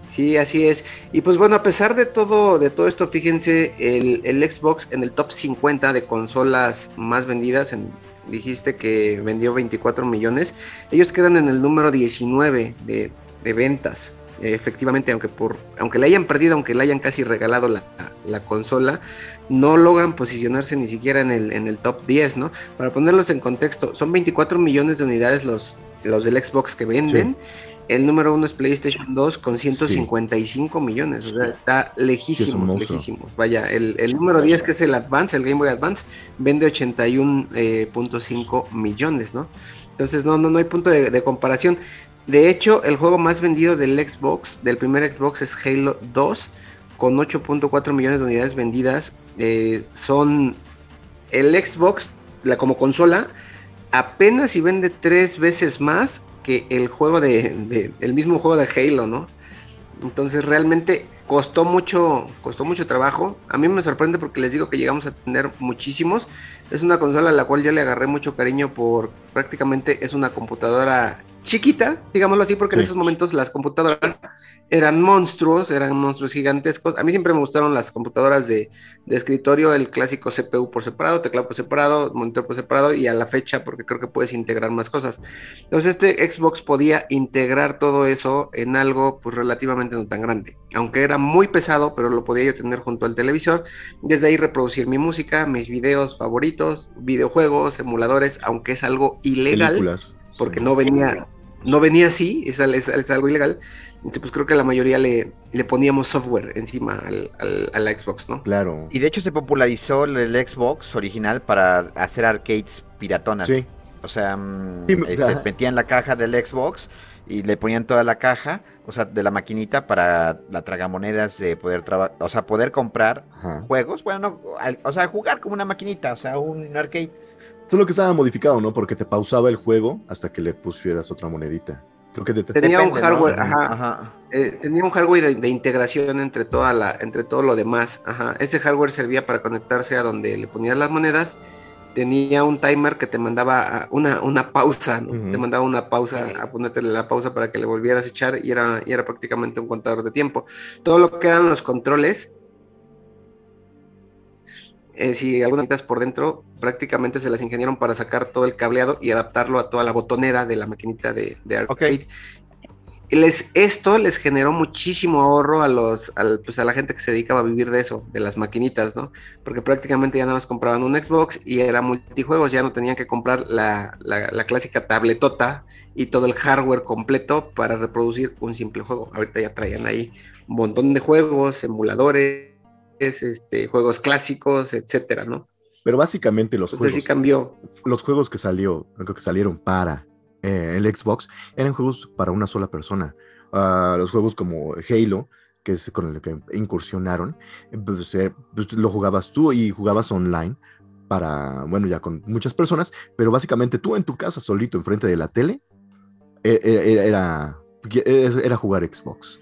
Sí, así es. Y pues bueno, a pesar de todo, de todo esto, fíjense, el, Xbox en el top 50 de consolas más vendidas, dijiste que vendió 24 millones, ellos quedan en el número 19 de, ventas. efectivamente, aunque por, aunque le hayan perdido, aunque le hayan casi regalado la, consola, no logran posicionarse ni siquiera en el, en el top 10, ¿no? Para ponerlos en contexto, son 24 millones de unidades los, los del Xbox que venden. El número uno es PlayStation 2 con 155 millones. O sea, está lejísimo, lejísimo. Vaya, el, número 10, que es el Advance, el Game Boy Advance, vende 81.5 eh, millones, ¿no? Entonces, no, no, no hay punto de, comparación. De hecho, el juego más vendido del Xbox, del primer Xbox, es Halo 2, con 8.4 millones de unidades vendidas. Eh, son el Xbox, la, como consola, apenas si vende tres veces más que el juego de, el mismo juego de Halo, ¿no? Entonces realmente costó mucho, costó mucho trabajo. A mí me sorprende porque les digo que llegamos a tener muchísimos. Es una consola a la cual yo le agarré mucho cariño por prácticamente es una computadora chiquita, digámoslo así, porque en esos momentos las computadoras eran monstruos, eran monstruos gigantescos. A mí siempre me gustaron las computadoras de, escritorio, el clásico CPU por separado, teclado por separado, monitor por separado y a la fecha porque creo que puedes integrar más cosas. Entonces este Xbox podía integrar todo eso en algo pues relativamente no tan grande. Aunque era muy pesado, pero lo podía yo tener junto al televisor. Desde ahí reproducir mi música, mis videos favoritos, videojuegos, emuladores, aunque es algo ilegal. Porque no venía, no venía así, es, algo ilegal. Entonces, pues creo que la mayoría le, le poníamos software encima al, a la Xbox, ¿no? Claro. Y de hecho se popularizó el Xbox original para hacer arcades piratonas. Sí. O sea, mm, eh, se metía en la caja del Xbox y le ponían toda la caja, o sea, de la maquinita para la tragamonedas de poder trabajar, o sea, poder comprar juegos, bueno, o sea, jugar como una maquinita, o sea, un arcade. Solo que estaba modificado, ¿no? Porque te pausaba el juego hasta que le pusieras otra monedita. Creo que tenía un hardware, ajá. Eh, tenía un hardware de, integración entre toda la, entre todo lo demás. Ajá. Ese hardware servía para conectarse a donde le ponías las monedas. Tenía un timer que te mandaba una, una pausa, ¿no? Te mandaba una pausa, a ponerte la pausa para que le volvieras a echar y era, y era prácticamente un contador de tiempo. Todo lo que eran los controles eh, si algunas por dentro prácticamente se las ingeniaron para sacar todo el cableado y adaptarlo a toda la botonera de la maquinita de, de arcade. Les, esto les generó muchísimo ahorro a los, pues a la gente que se dedicaba a vivir de eso, de las maquinitas, ¿no? Porque prácticamente ya nada más compraban un Xbox y era multijuegos, ya no tenían que comprar la, la, la clásica tabletota y todo el hardware completo para reproducir un simple juego. Ahorita ya traían ahí un montón de juegos, emuladores, este, juegos clásicos, etcétera, ¿no? Pero básicamente los juegos. cambió. Los juegos que salió, que salieron para eh, el Xbox eran juegos para una sola persona. a los juegos como Halo, que es con el que incursionaron, pues, eh, pues, lo jugabas tú y jugabas online para, bueno, ya con muchas personas, pero básicamente tú en tu casa solito enfrente de la tele, e, e, era, era jugar Xbox.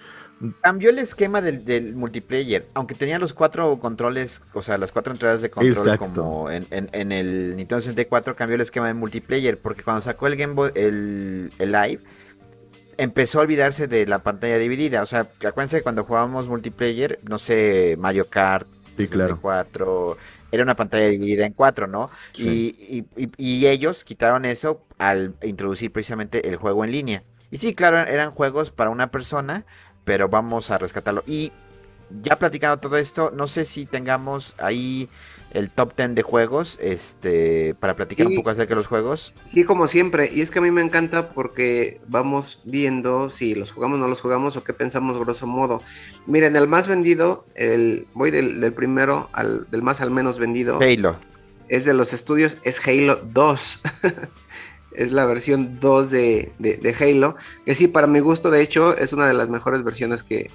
Cambió el esquema del, multiplayer, aunque tenía los cuatro controles, o sea, las cuatro entradas de control como en, el Nintendo 64, cambió el esquema de multiplayer, porque cuando sacó el Game Boy, el, el Live, empezó a olvidarse de la pantalla dividida. O sea, acuérdense que cuando jugábamos multiplayer, no sé, Mario Kart, sí, 64, era una pantalla dividida en cuatro, ¿no? Y, y, ellos quitaron eso al introducir precisamente el juego en línea. Y sí, claro, eran juegos para una persona, pero vamos a rescatarlo. Y ya platicando todo esto, no sé si tengamos ahí el top 10 de juegos, este, para platicar un poco acerca de los juegos. Sí, como siempre, y es que a mí me encanta porque vamos viendo si los jugamos o no los jugamos o qué pensamos grosso modo. Miren, el más vendido, el, voy del, primero al del más al menos vendido. Halo. Es de los estudios, es Halo 2. es la versión 2 de, Halo, que sí, para mi gusto, de hecho, es una de las mejores versiones que,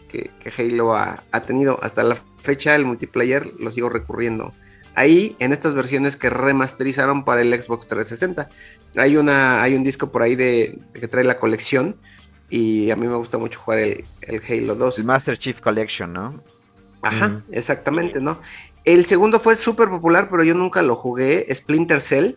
Halo ha, ha, tenido. Hasta la fecha, el multiplayer lo sigo recurriendo ahí en estas versiones que remasterizaron para el Xbox 360. Hay, una, hay un disco por ahí de, que trae la colección y a mí me gusta mucho jugar el, Halo 2. El Master Chief Collection, ¿no? Ajá, exactamente, ¿no? El segundo fue súper popular, pero yo nunca lo jugué, Splinter Cell.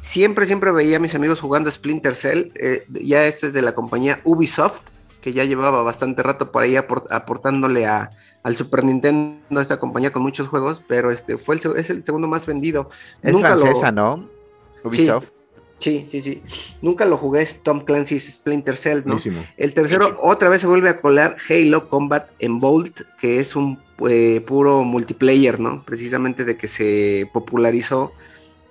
Siempre, siempre veía a mis amigos jugando Splinter Cell. Eh, ya este es de la compañía Ubisoft, que ya llevaba bastante rato por ahí aportándole a, al Super Nintendo, esta compañía con muchos juegos, pero este fue el, es el segundo más vendido. Es francesa, ¿no? Ubisoft. Sí, sí, sí, Nunca lo jugué, es Tom Clancy's Splinter Cell, ¿no? El tercero, otra vez se vuelve a colar Halo Combat en Bolt, que es un eh, puro multiplayer, ¿no? Precisamente de que se popularizó,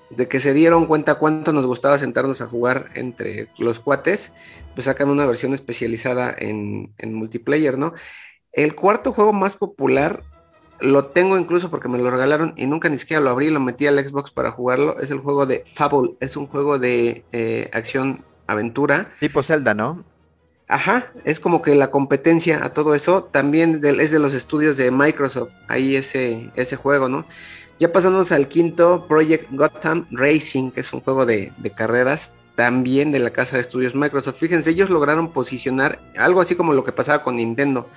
de que se dieron cuenta cuánto nos gustaba sentarnos a jugar entre los cuates, pues sacan una versión especializada en, en multiplayer, ¿no? El cuarto juego más popular, lo tengo incluso porque me lo regalaron y nunca ni siquiera lo abrí, lo metí al Xbox para jugarlo, es el juego de Fable, es un juego de eh, acción aventura. Tipo Zelda, ¿no? Ajá, es como que la competencia a todo eso también es de los estudios de Microsoft, ahí ese, ese juego, ¿no? Ya pasándonos al quinto, Project Gotham Racing, que es un juego de, de carreras, también de la casa de estudios Microsoft. Fíjense, ellos lograron posicionar algo así como lo que pasaba con Nintendo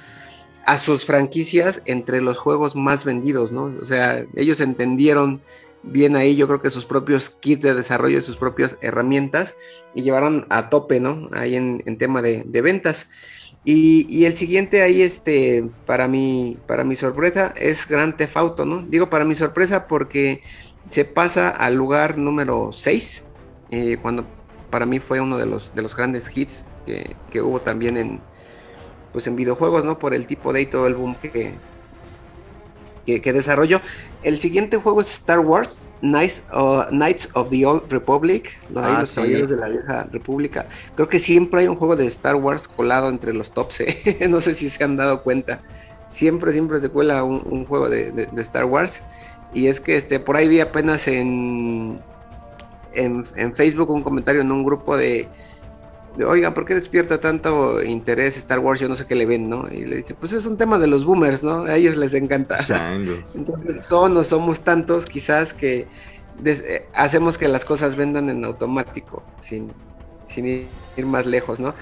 a sus franquicias entre los juegos más vendidos, ¿no? O sea, ellos entendieron bien ahí, yo creo que sus propios kits de desarrollo, sus propias herramientas y llevaron a tope, ¿no? Ahí en, tema de, ventas. Y, el siguiente ahí, este, para mi, para mi sorpresa, es Gran Theft Auto, ¿no? Digo para mi sorpresa porque se pasa al lugar número 6, eh, cuando para mí fue uno de los, de los grandes hits que hubo también en, pues en videojuegos, ¿no? Por el tipo de y todo el boom que, que, desarrolló. El siguiente juego es Star Wars Knights, Knights of the Old Republic, ah, los caballeros de la vieja república. Creo que siempre hay un juego de Star Wars colado entre los tops, ¿eh? no sé si se han dado cuenta. Siempre, siempre se cuela un, juego de, Star Wars. Y es que este, por ahí vi apenas en, en, en Facebook un comentario en un grupo de oigan, ¿por qué despierta tanto interés Star Wars? Yo no sé qué le ven, ¿no? Y le dice, pues es un tema de los boomers, ¿no? A ellos les encanta. Entonces son o somos tantos quizás que eh, hacemos que las cosas vendan en automático, sin, sin ir más lejos, ¿no?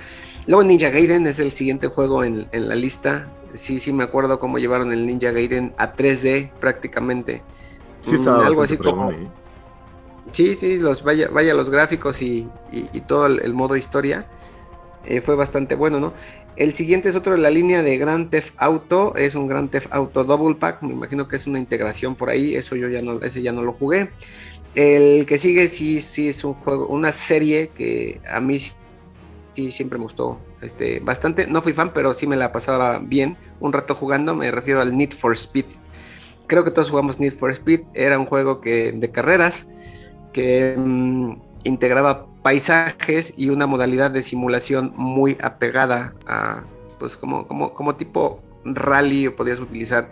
Luego Ninja Gaiden es el siguiente juego en, la lista. Sí, sí me acuerdo cómo llevaron el Ninja Gaiden a 3D prácticamente. Sí, mm, algo así como... Sí, sí, los, vaya, vaya los gráficos y, todo el, modo historia. Eh, fue bastante bueno, ¿no? El siguiente es otro de la línea de Grand Theft Auto. Es un Grand Theft Auto Double Pack. Me imagino que es una integración por ahí. Eso yo ya no, ese ya no lo jugué. El que sigue sí, sí es un juego, una serie que a mí sí, siempre me gustó este, bastante. No fui fan, pero sí me la pasaba bien un rato jugando. Me refiero al Need for Speed. Creo que todos jugamos Need for Speed. Era un juego que, de carreras que mm, integraba paisajes y una modalidad de simulación muy apegada a, pues como, como, como tipo rally o podías utilizar.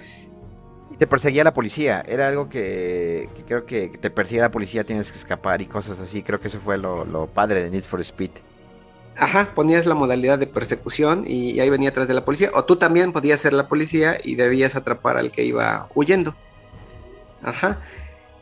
Te perseguía la policía, era algo que, creo que te persigue la policía, tienes que escapar y cosas así, creo que eso fue lo, padre de Need for Speed. Ajá, ponías la modalidad de persecución y, ahí venía atrás de la policía. O tú también podías ser la policía y debías atrapar al que iba huyendo. Ajá.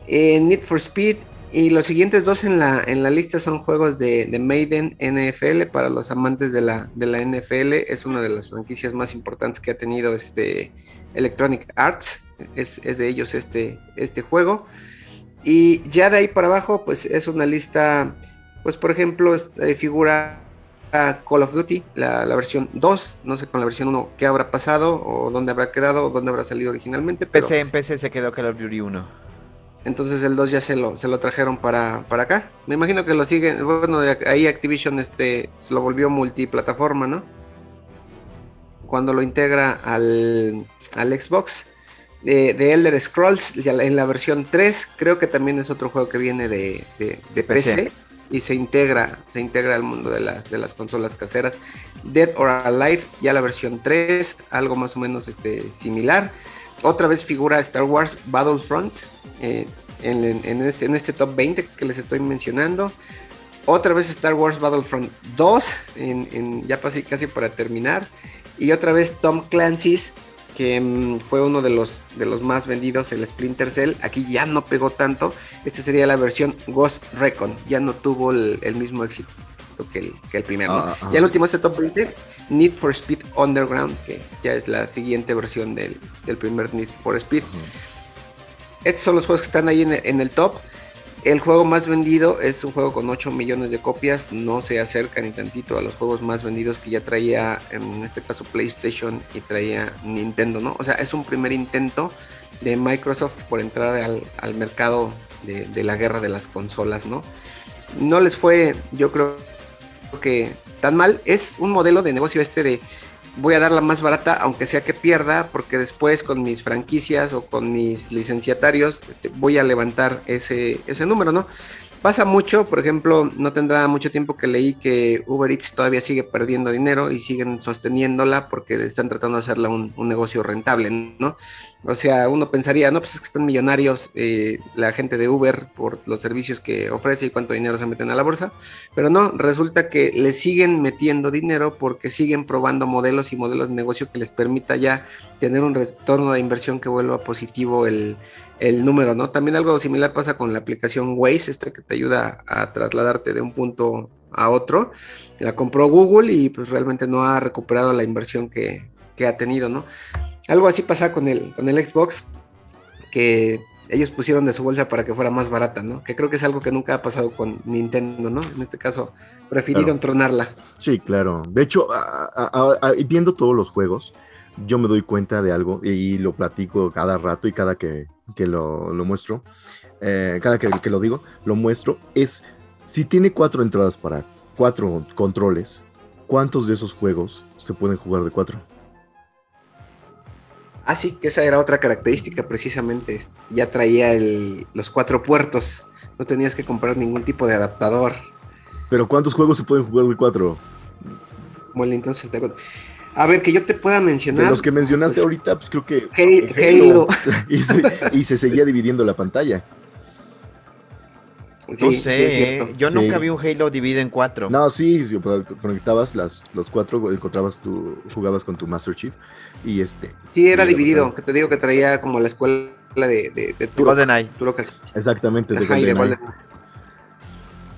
Need for Speed. Y los siguientes dos en la, en la lista son juegos de, Maiden NFL para los amantes de la, de la NFL. Es una de las franquicias más importantes que ha tenido este Electronic Arts. Es, de ellos este, este juego. Y ya de ahí para abajo, pues es una lista, pues por ejemplo, eh, figura Call of Duty, la, versión 2, no sé con la versión 1 qué habrá pasado o dónde habrá quedado o dónde habrá salido originalmente. PC, en PC se quedó Call of Duty 1. Entonces el 2 ya se lo, se lo trajeron para, para acá. Me imagino que lo siguen, bueno, ahí Activision este, se lo volvió multiplataforma, ¿no? Cuando lo integra al, al Xbox. De, Elder Scrolls en la versión 3, creo que también es otro juego que viene de, de, PC y se integra, se integra al mundo de las, de las consolas caseras. Dead or Alive, ya la versión 3, algo más o menos este, similar. Otra vez figura Star Wars Battlefront eh, en, este, top 20 que les estoy mencionando. Otra vez Star Wars Battlefront 2, en, ya casi, casi para terminar. Y otra vez Tom Clancy's que mm, fue uno de los, de los más vendidos, el Splinter Cell. Aquí ya no pegó tanto. Esta sería la versión Ghost Recon. Ya no tuvo el, mismo éxito que el, que el primero. Ah, ya el último es el top 20. Need for Speed Underground, que ya es la siguiente versión del, primer Need for Speed. Estos son los juegos que están ahí en el top. El juego más vendido es un juego con 8 millones de copias, no se acerca ni tantito a los juegos más vendidos que ya traía, en este caso PlayStation y traía Nintendo, ¿no? O sea, es un primer intento de Microsoft por entrar al, mercado de, de, la guerra de las consolas, ¿no? No les fue, yo creo que tan mal, es un modelo de negocio este de voy a dar la más barata, aunque sea que pierda, porque después con mis franquicias o con mis licenciatarios este, voy a levantar ese, ese número, ¿no? Pasa mucho, por ejemplo, no tendrá mucho tiempo que leí que Uber Eats todavía sigue perdiendo dinero y siguen sosteniéndola porque están tratando de hacerla un, negocio rentable, ¿no? O sea, uno pensaría, no, pues es que están millonarios eh, la gente de Uber por los servicios que ofrece y cuánto dinero se meten a la bolsa, pero no, resulta que le siguen metiendo dinero porque siguen probando modelos y modelos de negocio que les permita ya tener un retorno de inversión que vuelva positivo el, el número, ¿no? También algo similar pasa con la aplicación Waze, esta que te ayuda a trasladarte de un punto a otro. La compró Google y pues realmente no ha recuperado la inversión que, ha tenido, ¿no? Algo así pasa con el, con el Xbox, que ellos pusieron de su bolsa para que fuera más barata, ¿no? Que creo que es algo que nunca ha pasado con Nintendo, ¿no? En este caso, prefirieron tronarla. Sí, claro. De hecho, viendo todos los juegos, yo me doy cuenta de algo y lo platico cada rato y cada que, lo, muestro, eh, cada que, que, lo digo, lo muestro, es si tiene cuatro entradas para cuatro controles, ¿cuántos de esos juegos se pueden jugar de cuatro? Ah, sí, que esa era otra característica precisamente. Ya traía los cuatro puertos. No tenías que comprar ningún tipo de adaptador. Pero ¿cuántos juegos se pueden jugar de cuatro? Bueno, entonces a ver, que yo te pueda mencionar. De los que mencionaste pues, ahorita, pues creo que. Halo. y, se, seguía dividiendo la pantalla. no sé, yo nunca vi un Halo dividido en cuatro. No, sí, pues, conectabas las, los cuatro, encontrabas tu, jugabas con tu Master Chief y este. Sí, era dividido, que te digo que traía como la escuela de, de, de GoldenEye. Exactamente, de GoldenEye.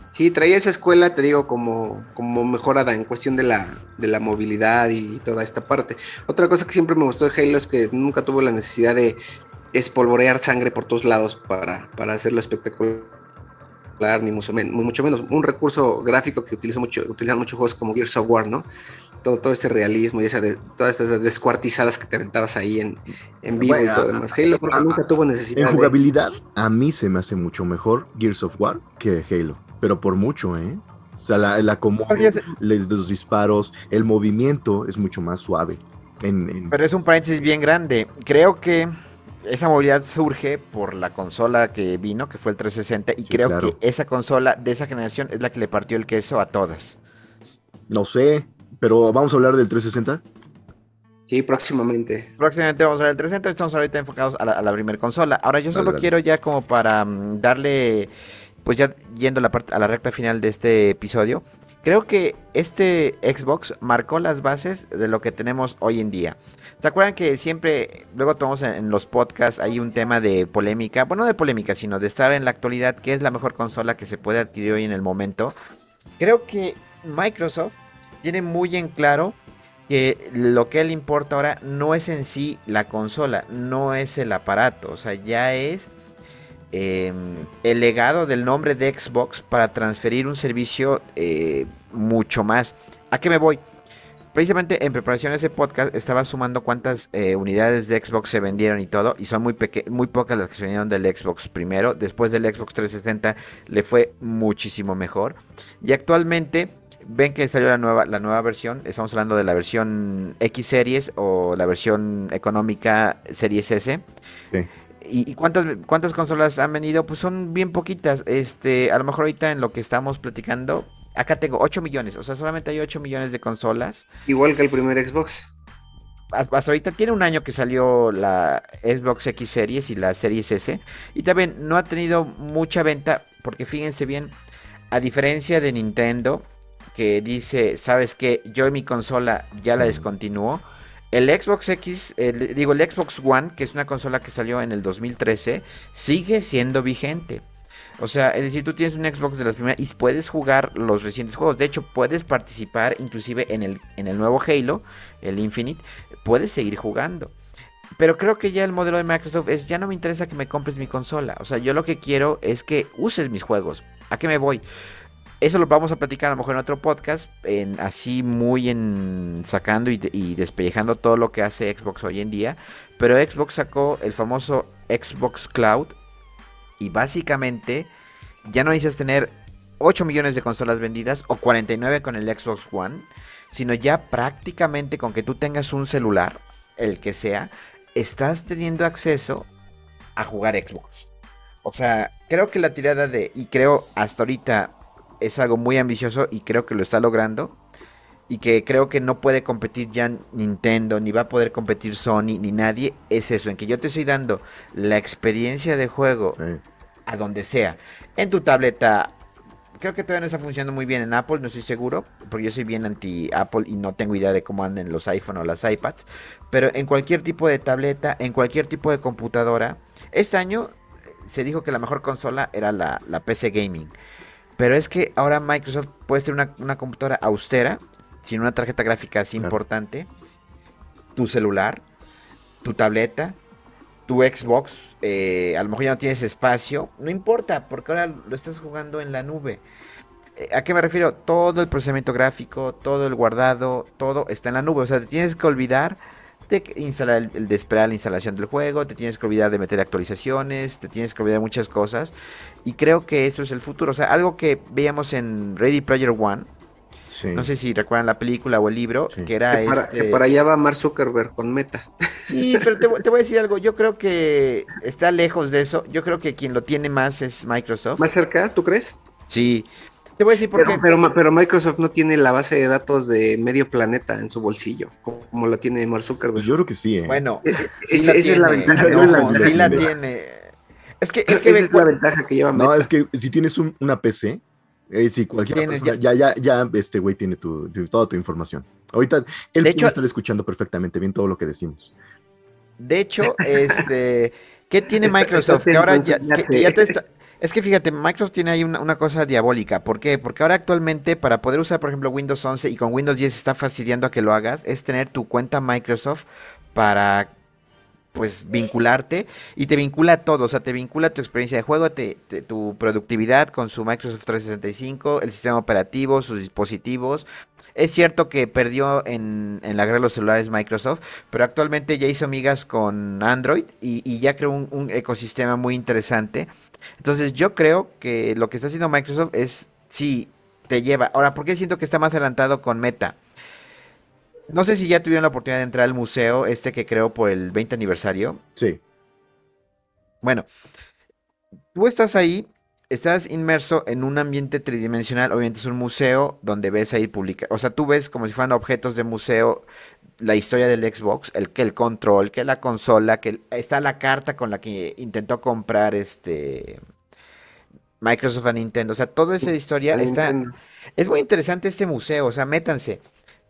Sí, traía esa escuela, te digo, como, como mejorada en cuestión de la, de la movilidad y toda esta parte. Otra cosa que siempre me gustó de Halo es que nunca tuvo la necesidad de espolvorear sangre por todos lados para, para hacerlo espectacular, ni mucho, menos, mucho menos. Un recurso gráfico que utilizo mucho, utilizan muchos juegos como Gears of War, ¿no? Todo, todo ese realismo y esa de, todas esas descuartizadas que te aventabas ahí en, en vivo y todo demás. Halo nunca tuvo necesidad. En jugabilidad, a mí se me hace mucho mejor Gears of War que Halo pero por mucho, ¿eh? O sea, la, la los disparos, el movimiento es mucho más suave. Pero es un paréntesis bien grande. Creo que esa movilidad surge por la consola que vino, que fue el 360, y creo que esa consola de esa generación es la que le partió el queso a todas. No sé, pero vamos a hablar del 360. Sí, próximamente. Próximamente vamos a hablar del 360, estamos ahorita enfocados a la, primera consola. Ahora yo solo quiero ya como para mm, darle pues ya yendo a la, parte, a la recta final de este episodio, Creo que este Xbox marcó las bases de lo que tenemos hoy en día. ¿Se acuerdan que siempre, luego tomamos en, los podcasts, hay un tema de polémica? Bueno, no de polémica, sino de estar en la actualidad, ¿qué es la mejor consola que se puede adquirir hoy en el momento? Creo que Microsoft tiene muy en claro que lo que le importa ahora no es en sí la consola, no es el aparato, o sea, ya es em, el legado del nombre de Xbox para transferir un servicio eh, mucho más. ¿A qué me voy? Precisamente en preparación de ese podcast estaba sumando cuántas eh, unidades de Xbox se vendieron y todo, y son muy, muy pocas las que se vendieron del Xbox primero. Después del Xbox 360 le fue muchísimo mejor. Y actualmente ven que salió la nueva, la nueva versión. Estamos hablando de la versión X Series o la versión económica Series S. ¿Y, cuántas, cuántas consolas han venido? Pues son bien poquitas. Este, a lo mejor ahorita en lo que estamos platicando, acá tengo 8 millones. O sea, solamente hay 8 millones de consolas. Igual que el primer Xbox. Hasta ahorita tiene un año que salió la Xbox X Series y la Series S. Y también no ha tenido mucha venta. Porque fíjense bien, a diferencia de Nintendo, que dice, ¿sabes qué? Yo en mi consola ya la descontinuó. El Xbox X, digo, el Xbox One, que es una consola que salió en el 2013, sigue siendo vigente. O sea, es decir, tú tienes un Xbox de las primeras y puedes jugar los recientes juegos. De hecho, puedes participar inclusive en el, en el nuevo Halo, el Infinite. Puedes seguir jugando. Pero creo que ya el modelo de Microsoft es, ya no me interesa que me compres mi consola. O sea, yo lo que quiero es que uses mis juegos. ¿A qué me voy? Eso lo vamos a platicar a lo mejor en otro podcast, en, así muy en sacando y, despellejando todo lo que hace Xbox hoy en día. Pero Xbox sacó el famoso Xbox Cloud y básicamente ya no necesitas tener 8 millones de consolas vendidas o 49 con el Xbox One, sino ya prácticamente con que tú tengas un celular, el que sea, estás teniendo acceso a jugar Xbox. O sea, creo que la tirada de, y creo hasta ahorita es algo muy ambicioso y creo que lo está logrando. Y que creo que no puede competir ya Nintendo, ni va a poder competir Sony, ni nadie. Es eso, en que yo te estoy dando la experiencia de juego a donde sea. En tu tableta, creo que todavía no está funcionando muy bien en Apple, no estoy seguro, porque yo soy bien anti Apple y no tengo idea de cómo andan los iPhone o las iPads. Pero en cualquier tipo de tableta, en cualquier tipo de computadora, este año se dijo que la mejor consola era la, la PC Gaming. Pero es que ahora Microsoft puede ser una, computadora austera, sin una tarjeta gráfica así importante, tu celular, tu tableta, tu Xbox, eh, a lo mejor ya no tienes espacio, no importa, porque ahora lo estás jugando en la nube. Eh, ¿A qué me refiero? Todo el procesamiento gráfico, todo el guardado, todo está en la nube. O sea, te tienes que olvidar de instalar el, de esperar la instalación del juego, te tienes que olvidar de meter actualizaciones, te tienes que olvidar de muchas cosas. Y creo que eso es el futuro. O sea, algo que veíamos en Ready Player One. No sé si recuerdan la película o el libro, que era este... para allá va Mark Zuckerberg con Meta. Sí, pero te, te, voy a decir algo. Yo creo que está lejos de eso. Yo creo que quien lo tiene más es Microsoft. ¿Más cerca, tú crees? Sí, te voy a decir por pero, qué. Pero, Microsoft no tiene la base de datos de medio planeta en su bolsillo, como la tiene Mark Zuckerberg. Yo creo que sí. ¿eh? Bueno, eh, esa es la ventaja. sí la tiene. Es que, es que esa es la ventaja que lleva No, es que si tienes una PC, eh, si cualquier persona, ya, ya, ya, este güey tiene tu, toda tu información. Ahorita él de hecho, está escuchando perfectamente bien todo lo que decimos. De hecho, este, ¿qué tiene Microsoft? que ahora ya, que ya te está, es que fíjate, Microsoft tiene ahí una, cosa diabólica. ¿Por qué? Porque ahora actualmente para poder usar, por ejemplo, Windows 11 y con Windows 10 está fastidiando a que lo hagas, es tener tu cuenta Microsoft para pues vincularte y te vincula todo, o sea, te vincula tu experiencia de juego, tu productividad con su Microsoft 365, el sistema operativo, sus dispositivos, es cierto que perdió en, la guerra de los celulares Microsoft, pero actualmente ya hizo amigas con Android y, ya creó un, ecosistema muy interesante. Entonces yo creo que lo que está haciendo Microsoft es, sí, te lleva. Ahora, ¿por qué siento que está más adelantado con Meta? No sé si ya tuvieron la oportunidad de entrar al museo este que creó por el 20 aniversario. Sí. Bueno, tú estás ahí estás inmerso en un ambiente tridimensional, obviamente es un museo donde ves ahí publica, o sea, tú ves como si fueran objetos de museo la historia del Xbox, el que el control, que la consola, que está la carta con la que intentó comprar este Microsoft a Nintendo, o sea, toda esa historia está Es muy interesante este museo, o sea, métanse.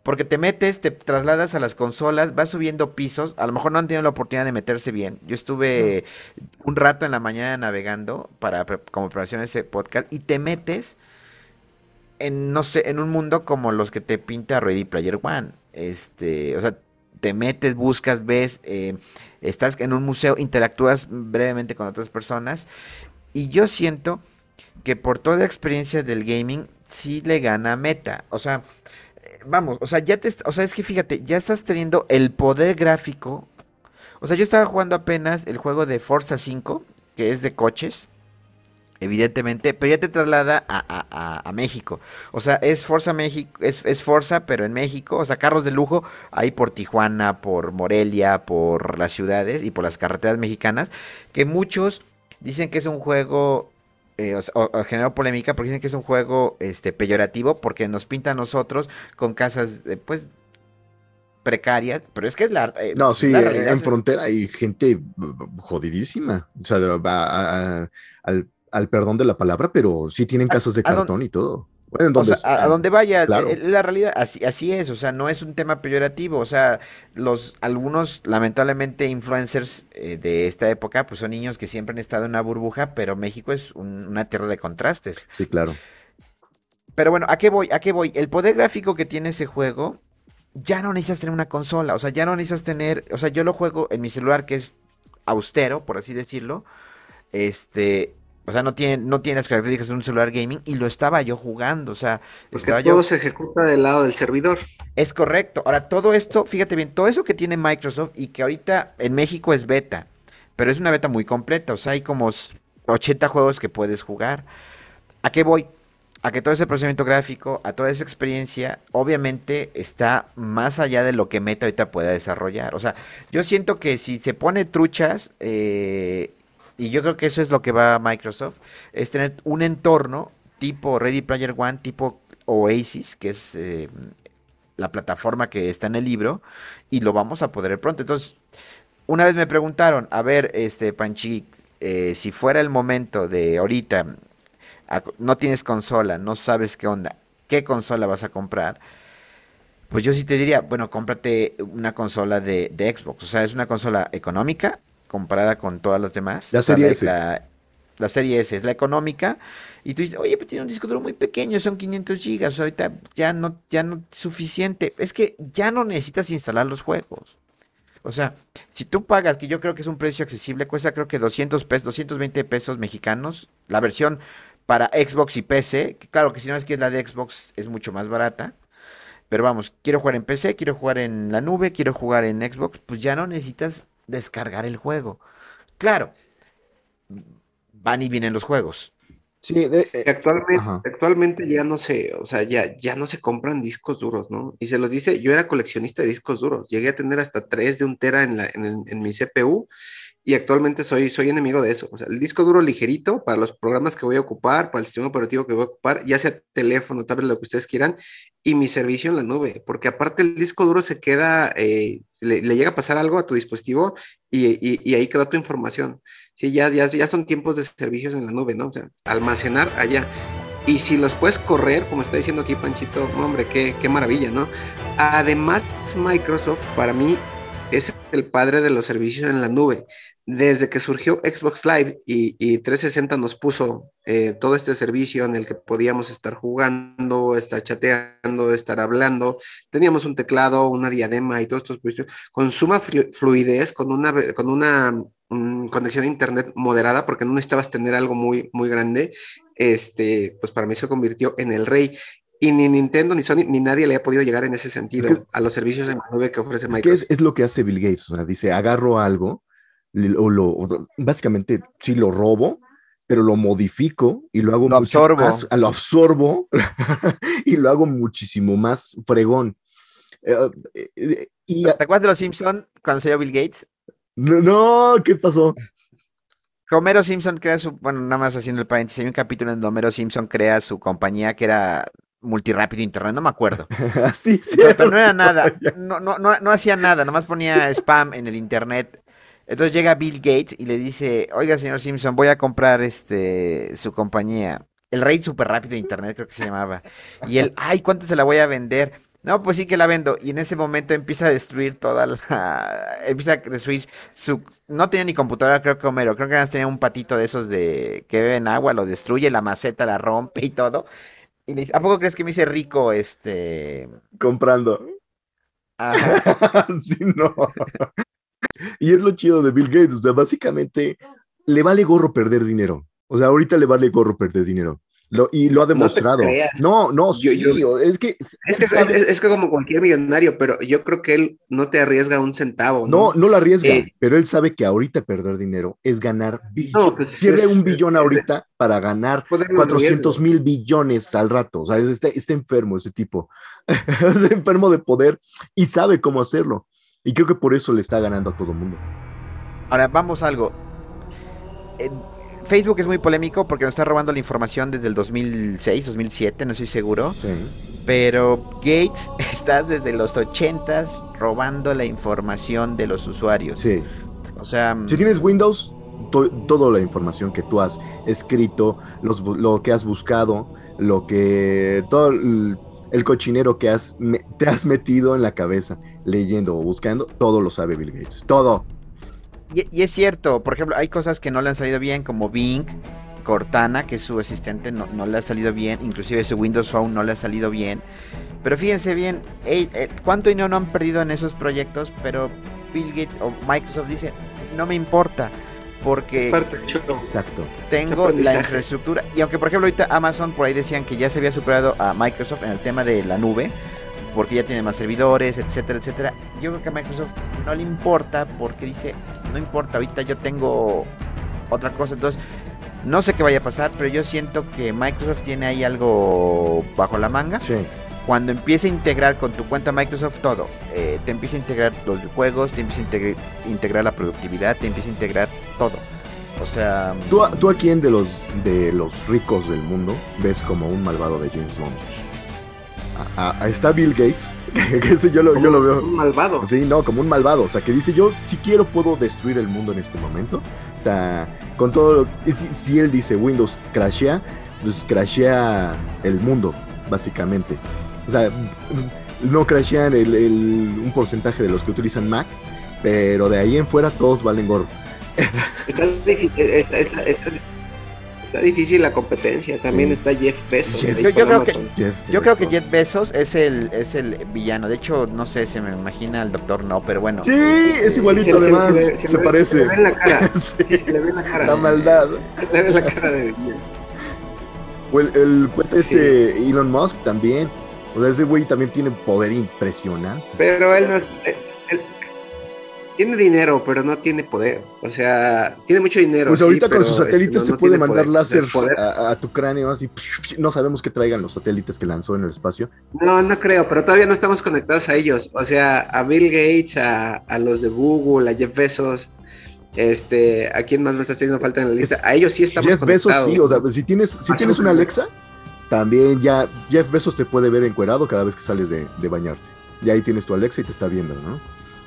Porque te metes, te trasladas a las consolas, vas subiendo pisos. A lo mejor no han tenido la oportunidad de meterse bien. Yo estuve un rato en la mañana navegando para como preparación de ese podcast y te metes en, no sé, en un mundo como los que te pinta Ready Player One. Este, o sea, te metes, buscas, ves, eh, estás en un museo, interactúas brevemente con otras personas. Y yo siento que por toda la experiencia del gaming, sí le gana Meta. O sea, vamos, o sea, ya te, o sea, es que fíjate, ya estás teniendo el poder gráfico. O sea, yo estaba jugando apenas el juego de Forza 5, que es de coches, evidentemente, pero ya te traslada a, México. O sea, es Forza México, es, es, Forza, pero en México, o sea, carros de lujo ahí por Tijuana, por Morelia, por las ciudades y por las carreteras mexicanas, que muchos dicen que es un juego eh, o, generó polémica porque dicen que es un juego este, peyorativo porque nos pinta a nosotros con casas, eh, pues, precarias, pero es que es la... Eh, no, sí, en frontera hay gente jodidísima, o sea, al, al, perdón de la palabra, pero sí tienen casas de cartón y todo a, donde vaya, eh, la realidad, así, así es, o sea, no es un tema peyorativo, o sea, los algunos, lamentablemente, influencers eh, de esta época, pues son niños que siempre han estado en una burbuja, pero México es una tierra de contrastes. Sí, claro. Pero bueno, ¿a qué voy? ¿A qué voy? El poder gráfico que tiene ese juego, ya no necesitas tener una consola, o sea, ya no necesitas tener, o sea, yo lo juego en mi celular que es austero, por así decirlo, este, o sea, no tiene, no tiene las características de un celular gaming y lo estaba yo jugando. O sea, estaba todo se ejecuta del lado del servidor. Es correcto. Ahora, todo esto, fíjate bien, todo eso que tiene Microsoft y que ahorita en México es beta, pero es una beta muy completa. O sea, hay como 80 juegos que puedes jugar. ¿A qué voy? A que todo ese procesamiento gráfico, a toda esa experiencia, obviamente está más allá de lo que Meta ahorita pueda desarrollar. O sea, yo siento que si se pone truchas, eh, y yo creo que eso es lo que va a Microsoft, es tener un entorno tipo Ready Player One, tipo Oasis, que es eh, la plataforma que está en el libro, y lo vamos a poder pronto. Entonces, una vez me preguntaron, a ver, este Panchi, eh, si fuera el momento de ahorita, no tienes consola, no sabes qué onda, ¿qué consola vas a comprar? Pues yo sí te diría, bueno, cómprate una consola de, de Xbox. O sea, es una consola económica, comparada con todas las demás. La serie S. La, serie S es la económica. Y tú dices, oye, pero tiene un disco duro muy pequeño, son 500 gigas, ahorita ya no, ya no es suficiente. Es que ya no necesitas instalar los juegos. O sea, si tú pagas, que yo creo que es un precio accesible, cuesta creo que 200 pesos, 220 pesos mexicanos, la versión para Xbox y PC, claro que si no es que es la de Xbox, es mucho más barata. Pero vamos, quiero jugar en PC, quiero jugar en la nube, quiero jugar en Xbox, pues ya no necesitas descargar el juego. Claro, van y vienen los juegos. Sí, eh, actualmente, actualmente ya no se, o sea, ya, ya no se compran discos duros, ¿no? Y se los dice, yo era coleccionista de discos duros, llegué a tener hasta tres de un tera en, la, en, en mi CPU y actualmente soy, soy enemigo de eso. O sea, el disco duro ligerito para los programas que voy a ocupar, para el sistema operativo que voy a ocupar, ya sea teléfono, tablet, lo que ustedes quieran, y mi servicio en la nube, porque aparte el disco duro se queda, eh, le, llega a pasar algo a tu dispositivo y, y, ahí queda tu información. Sí, ya, ya, ya son tiempos de servicios en la nube, ¿no? O sea, almacenar allá. Y si los puedes correr, como está diciendo aquí Panchito, hombre, qué, qué maravilla, ¿no? Además, Microsoft para mí es el padre de los servicios en la nube desde que surgió Xbox Live y, 360 nos puso eh, todo este servicio en el que podíamos estar jugando, estar chateando, estar hablando, teníamos un teclado, una diadema y todos estos con suma fluidez, con una, con una mm, conexión a internet moderada, porque no necesitabas tener algo muy, muy grande, este, pues para mí se convirtió en el rey. Y ni Nintendo, ni Sony, ni nadie le ha podido llegar en ese sentido a los servicios de nube que ofrece Microsoft. Es, que es, lo que hace Bill Gates, o sea, dice, agarro algo o lo, básicamente sí lo robo, pero lo modifico y lo hago lo absorbo. lo absorbo y lo hago muchísimo más fregón. Eh, eh, y, ¿Te acuerdas de los Simpson cuando salió Bill Gates? No, no, ¿qué pasó? Homero Simpson crea su, bueno, nada más haciendo el paréntesis, hay un capítulo en donde Homero Simpson crea su compañía que era multirápido internet, no me acuerdo. sí, sí, pero, no era nada, no, no, no, no hacía nada, nomás ponía spam en el internet entonces llega Bill Gates y le dice, oiga, señor Simpson, voy a comprar este su compañía. el rey súper rápido de internet, creo que se llamaba. Y él, ay, ¿cuánto se la voy a vender? No, pues sí que la vendo. Y en ese momento empieza a destruir toda la. Empieza a destruir su. No tenía ni computadora, creo que Homero. Creo que además tenía un patito de esos de que beben agua, lo destruye, la maceta la rompe y todo. Y le dice, ¿a poco crees que me hice rico este. Comprando. sí, no. y es lo chido de Bill Gates. O sea, básicamente le vale gorro perder dinero. O sea, ahorita le vale gorro perder dinero. Lo, y lo ha demostrado. No, no, sí, es que... Es que es, que como cualquier millonario, pero yo creo que él no te arriesga un centavo. No, no, lo arriesga, eh, pero él sabe que ahorita perder dinero es ganar billones. Pues Pierde un billón ahorita para ganar 400 mil billones al rato. O sea, está, está enfermo ese tipo. está enfermo de poder y sabe cómo hacerlo. Y creo que por eso le está ganando a todo el mundo. Ahora, vamos a algo. Facebook es muy polémico porque nos está robando la información desde el 2006, 2007, no estoy seguro. Pero Gates está desde los 80s robando la información de los usuarios. Sí. O sea, si tienes Windows, toda la información que tú has escrito, lo que has buscado, lo que todo el, cochinero que has te has metido en la cabeza leyendo o buscando, todo lo sabe Bill Gates. Todo. Y, es cierto, por ejemplo, hay cosas que no le han salido bien, como Bing, Cortana, que es su asistente, no, le ha salido bien, inclusive su Windows Phone no le ha salido bien. Pero fíjense bien, cuánto dinero no han perdido en esos proyectos, pero Bill Gates o Microsoft dice, no me importa, porque Exacto. tengo la infraestructura. Y aunque por ejemplo ahorita Amazon por ahí decían que ya se había superado a Microsoft en el tema de la nube, porque ya tiene más servidores, etcétera, etcétera. Yo creo que a Microsoft no le importa porque dice, no importa, ahorita yo tengo otra cosa. Entonces, no sé qué vaya a pasar, pero yo siento que Microsoft tiene ahí algo bajo la manga. Sí. Cuando empiece a integrar con tu cuenta Microsoft todo, eh, te empieza a integrar los juegos, te empieza a integrar, la productividad, te empieza a integrar todo. O sea... ¿Tú, ¿Tú a quién de los, de los ricos del mundo ves como un malvado de James Bond? está Bill Gates, que ese yo lo, yo lo veo. Un malvado. Sí, no, como un malvado. O sea, que dice, yo si quiero puedo destruir el mundo en este momento. O sea, con todo lo... Si, si él dice Windows crashea, pues crashea el mundo, básicamente. O sea, no crashean el, un porcentaje de los que utilizan Mac, pero de ahí en fuera todos valen gorro. Está, está, está, está difícil la competencia. También está Jeff Bezos. yo, creo que, yo, creo que, Jeff Bezos es el, es el villano. De hecho, no sé, se me imagina al doctor no, pero bueno. Sí, es igualito además. Se, parece. Se le ve en la cara. Se le ve la cara. La maldad. Se le ve la cara de O el, el este Elon Musk también. O sea, ese güey también tiene poder impresionante. Pero él no es tiene dinero, pero no tiene poder. O sea, tiene mucho dinero. Pues ahorita con sus satélites se puede mandar láser a, tu cráneo así. No sabemos qué traigan los satélites que lanzó en el espacio. No, no creo, pero todavía no estamos conectados a ellos. O sea, a Bill Gates, a, los de Google, a Jeff Bezos. Este, ¿a quién más me está haciendo falta en la lista? a ellos sí estamos Jeff Bezos sí, o sea, si tienes, si tienes una Alexa, también ya Jeff Bezos te puede ver encuerado cada vez que sales de, de bañarte. Y ahí tienes tu Alexa y te está viendo, ¿no?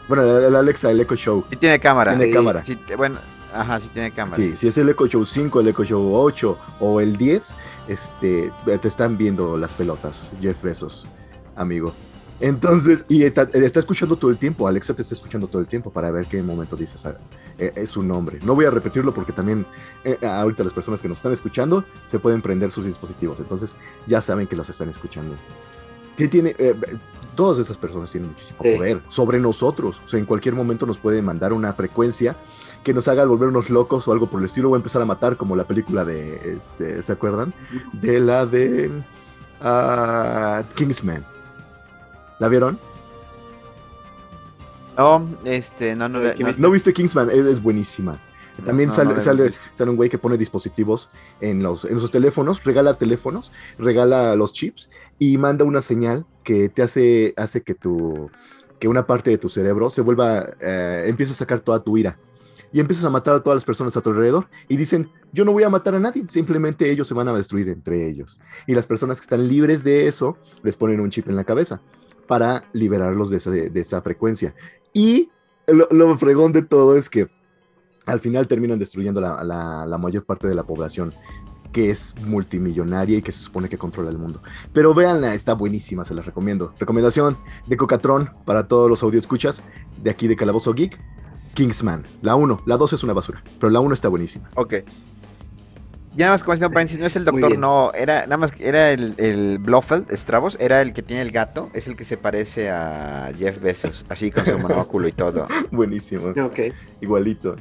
Bueno, el Alexa, el Echo Show. Sí tiene cámara. Tiene cámara. bueno, ajá, sí tiene cámara. Sí, si es el Echo Show 5, el Echo Show 8 o el 10, este, te están viendo las pelotas, Jeff Bezos, amigo. Entonces, y está, escuchando todo el tiempo, Alexa te está escuchando todo el tiempo para ver qué momento dices ah, eh, es su nombre. No voy a repetirlo porque también eh, ahorita las personas que nos están escuchando se pueden prender sus dispositivos, entonces ya saben que los están escuchando. Sí tiene, eh, todas esas personas tienen muchísimo poder sobre nosotros. O sea, en cualquier momento nos pueden mandar una frecuencia que nos haga volvernos locos o algo por el estilo o empezar a matar, como la película de, este, ¿se acuerdan? De la de uh, Kingsman. ¿La vieron? No, este, no, no. ¿No viste Kingsman? Es, buenísima. También sale, sale, sale, un güey que pone dispositivos en, los, en sus teléfonos, regala teléfonos, regala los chips y manda una señal que te hace, hace que, tu, que una parte de tu cerebro se vuelva, eh, empieza a sacar toda tu ira. Y empiezas a matar a todas las personas a tu alrededor y dicen, yo no voy a matar a nadie, simplemente ellos se van a destruir entre ellos. Y las personas que están libres de eso les ponen un chip en la cabeza para liberarlos de esa, frecuencia. Y lo, lo, fregón de todo es que al final terminan destruyendo la mayor parte de la población que es multimillonaria y que se supone que controla el mundo. Pero véanla, está buenísima, se las recomiendo. Recomendación de Cocatron para todos los escuchas de aquí de Calabozo Geek. Kingsman, la 1, la 2 es una basura, pero la 1 está buenísima. Ok. Ya nada más como si no es el doctor, no, era nada más era el, el Blofeld, Stravos, era el que tiene el gato, es el que se parece a Jeff Bezos, así con su monóculo y todo. Buenísimo. Ok. Igualito.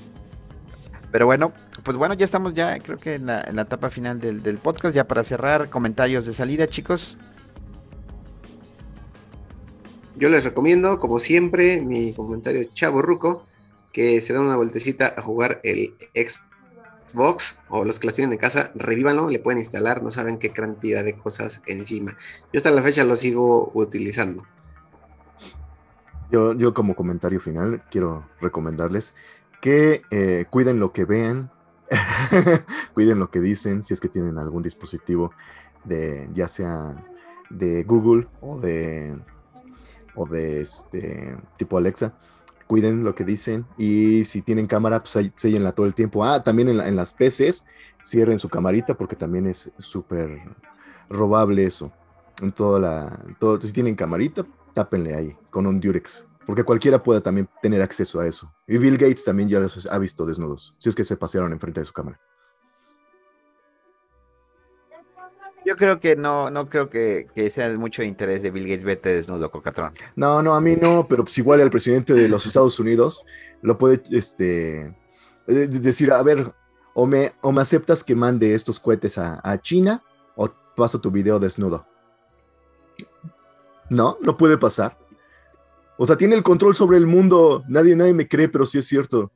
Pero bueno, pues bueno, ya estamos ya, creo que en la, etapa final del, del, podcast, ya para cerrar, comentarios de salida, chicos. Yo les recomiendo, como siempre, mi comentario Chavo Ruco, que se da una vueltecita a jugar el Xbox o los que lo tienen en casa, revívanlo, le pueden instalar, no saben qué cantidad de cosas encima. Yo hasta la fecha lo sigo utilizando. Yo, yo como comentario final quiero recomendarles que eh, cuiden lo que vean, cuiden lo que dicen, si es que tienen algún dispositivo de ya sea de Google o de o de este tipo Alexa, cuiden lo que dicen y si tienen cámara, pues sellenla todo el tiempo. Ah, también en, las PCs, cierren su camarita porque también es súper robable eso. En toda la, todo, si tienen camarita, tápenle ahí con un Durex. Porque cualquiera puede también tener acceso a eso. Y Bill Gates también ya los ha visto desnudos, si es que se pasearon enfrente de su cámara. Yo creo que no, no creo que, sea de mucho interés de Bill Gates verte desnudo, Cocatrón. No, no, a mí no, pero pues igual al presidente de los Estados Unidos lo puede este, decir, a ver, o me, o me aceptas que mande estos cohetes a, a China o paso tu video desnudo. No, no puede pasar. O sea, tiene el control sobre el mundo. Nadie, nadie me cree, pero sí es cierto.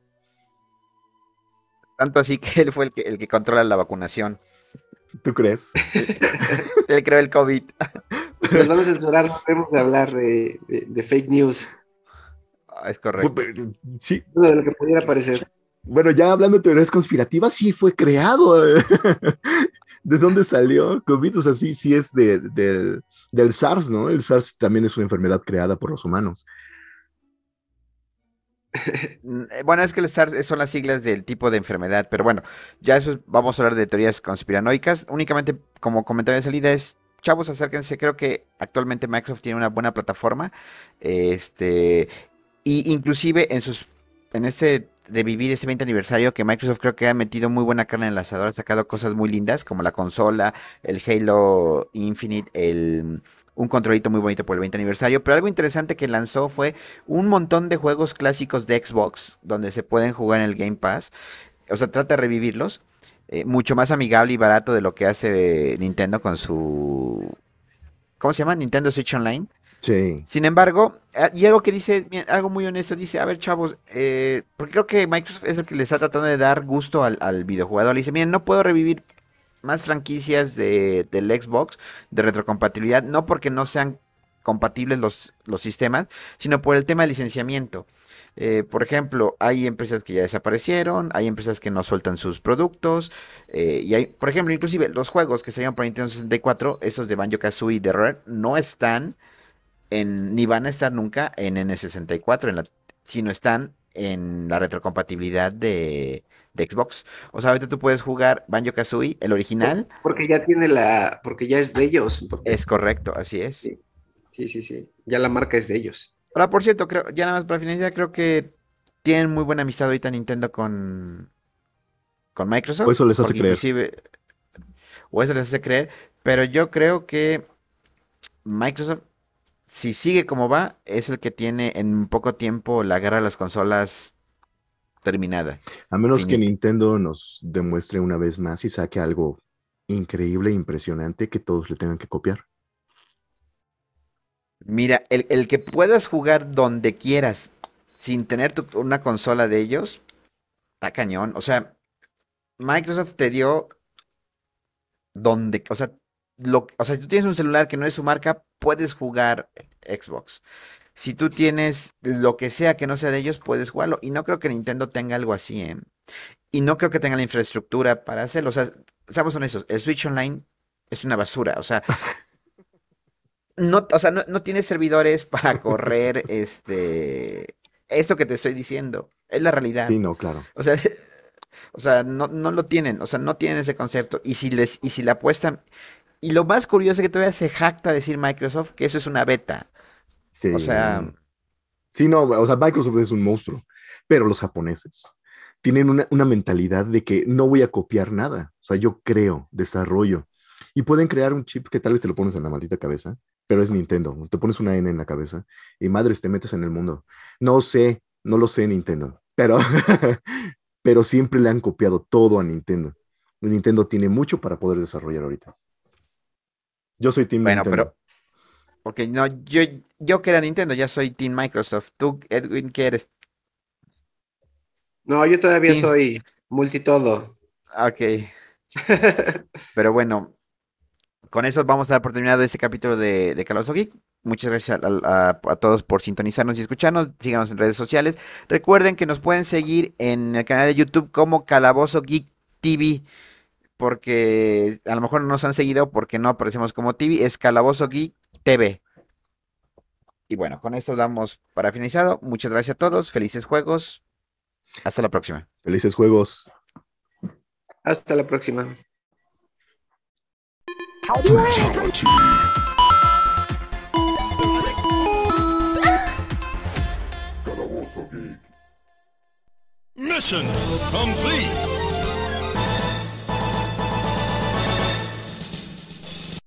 Tanto así que él fue el que, el que controla la vacunación. ¿Tú crees? él creó el COVID. Nos van a censurar, no podemos hablar de, fake news. Ah, es correcto. Sí. De lo que pudiera parecer. Bueno, ya hablando de teorías conspirativas, sí fue creado. ¿De dónde salió COVID? O sea, sí, sí es de, del del SARS, ¿no? El SARS también es una enfermedad creada por los humanos. Eh, bueno, es que el SARS son las siglas del tipo de enfermedad, pero bueno, ya eso vamos a hablar de teorías conspiranoicas. Únicamente como comentario de salida es, chavos, acérquense, creo que actualmente Microsoft tiene una buena plataforma, este, y inclusive en sus, en este revivir este 20 aniversario que Microsoft creo que ha metido muy buena carne en el asador, ha sacado cosas muy lindas como la consola, el Halo Infinite, el un controlito muy bonito por el 20 aniversario, pero algo interesante que lanzó fue un montón de juegos clásicos de Xbox donde se pueden jugar en el Game Pass. O sea, trata de revivirlos. Eh, mucho más amigable y barato de lo que hace Nintendo con su... ¿Cómo se llama? Nintendo Switch Online. Sin embargo, y algo que dice, algo muy honesto, dice, a ver chavos, eh, porque creo que Microsoft es el que le está tratando de dar gusto al, al videojugador. Le dice, miren, no puedo revivir más franquicias de, del Xbox de retrocompatibilidad, no porque no sean compatibles los, los sistemas, sino por el tema de licenciamiento. Eh, por ejemplo, hay empresas que ya desaparecieron, hay empresas que no sueltan sus productos, eh, y hay, por ejemplo, inclusive los juegos que salieron para Nintendo 64, esos de Banjo Kazooie y de Rare, no están ni van a estar nunca en N64, en la, sino están en la retrocompatibilidad de, Xbox. O sea, ahorita tú puedes jugar Banjo Kazooie, el original. Porque ya tiene la. Porque ya es de ellos. Es correcto, así es. Sí. sí, sí, Ya la marca es de ellos. Ahora, por cierto, creo, ya nada más para finalizar, creo que tienen muy buena amistad ahorita Nintendo con, con Microsoft. O eso les hace creer. O eso les hace creer. Pero yo creo que Microsoft si sigue como va, es el que tiene en poco tiempo la guerra de las consolas terminada. A menos que Nintendo nos demuestre una vez más y saque algo increíble, impresionante que todos le tengan que copiar. Mira, el, que puedas jugar donde quieras sin tener una consola de ellos, está cañón. O sea, Microsoft te dio donde, o sea, lo, o sea, si tú tienes un celular que no es su marca, puedes jugar Xbox. Si tú tienes lo que sea que no sea de ellos, puedes jugarlo. Y no creo que Nintendo tenga algo así, ¿eh? Y no creo que tenga la infraestructura para hacerlo. O sea, seamos honestos, el Switch Online es una basura. O sea, no, o sea, no, tiene servidores para correr este eso que te estoy diciendo. Es la realidad. Sí, no, claro. O sea, O sea, no, no lo tienen, o sea, no tienen ese concepto. Y si les, y si le apuestan. Y lo más curioso es que todavía se jacta decir Microsoft que eso es una beta. Sí. O sea. Sí, no, o sea, Microsoft es un monstruo. Pero los japoneses tienen una, una mentalidad de que no voy a copiar nada. O sea, yo creo, desarrollo. Y pueden crear un chip que tal vez te lo pones en la maldita cabeza, pero es Nintendo. Te pones una N en la cabeza y madres, te metes en el mundo. No sé, no lo sé Nintendo, pero, pero siempre le han copiado todo a Nintendo. Nintendo tiene mucho para poder desarrollar ahorita. Yo soy Team Bueno, Nintendo. pero. Porque no, yo, yo que era Nintendo, ya soy Team Microsoft. Tú, Edwin, ¿qué eres? No, yo todavía soy multitodo. Ok. Pero bueno, con eso vamos a dar por terminado este capítulo de, de Calabozo Geek. Muchas gracias a, a- a todos por sintonizarnos y escucharnos. Síganos en redes sociales. Recuerden que nos pueden seguir en el canal de YouTube como Calabozo Geek TV. Porque a lo mejor no nos han seguido porque no aparecemos como TV. Es Calabozo Geek TV. Y bueno, con eso damos para finalizado. Muchas gracias a todos. Felices juegos. Hasta la próxima. Felices juegos. Hasta la próxima. Mission complete.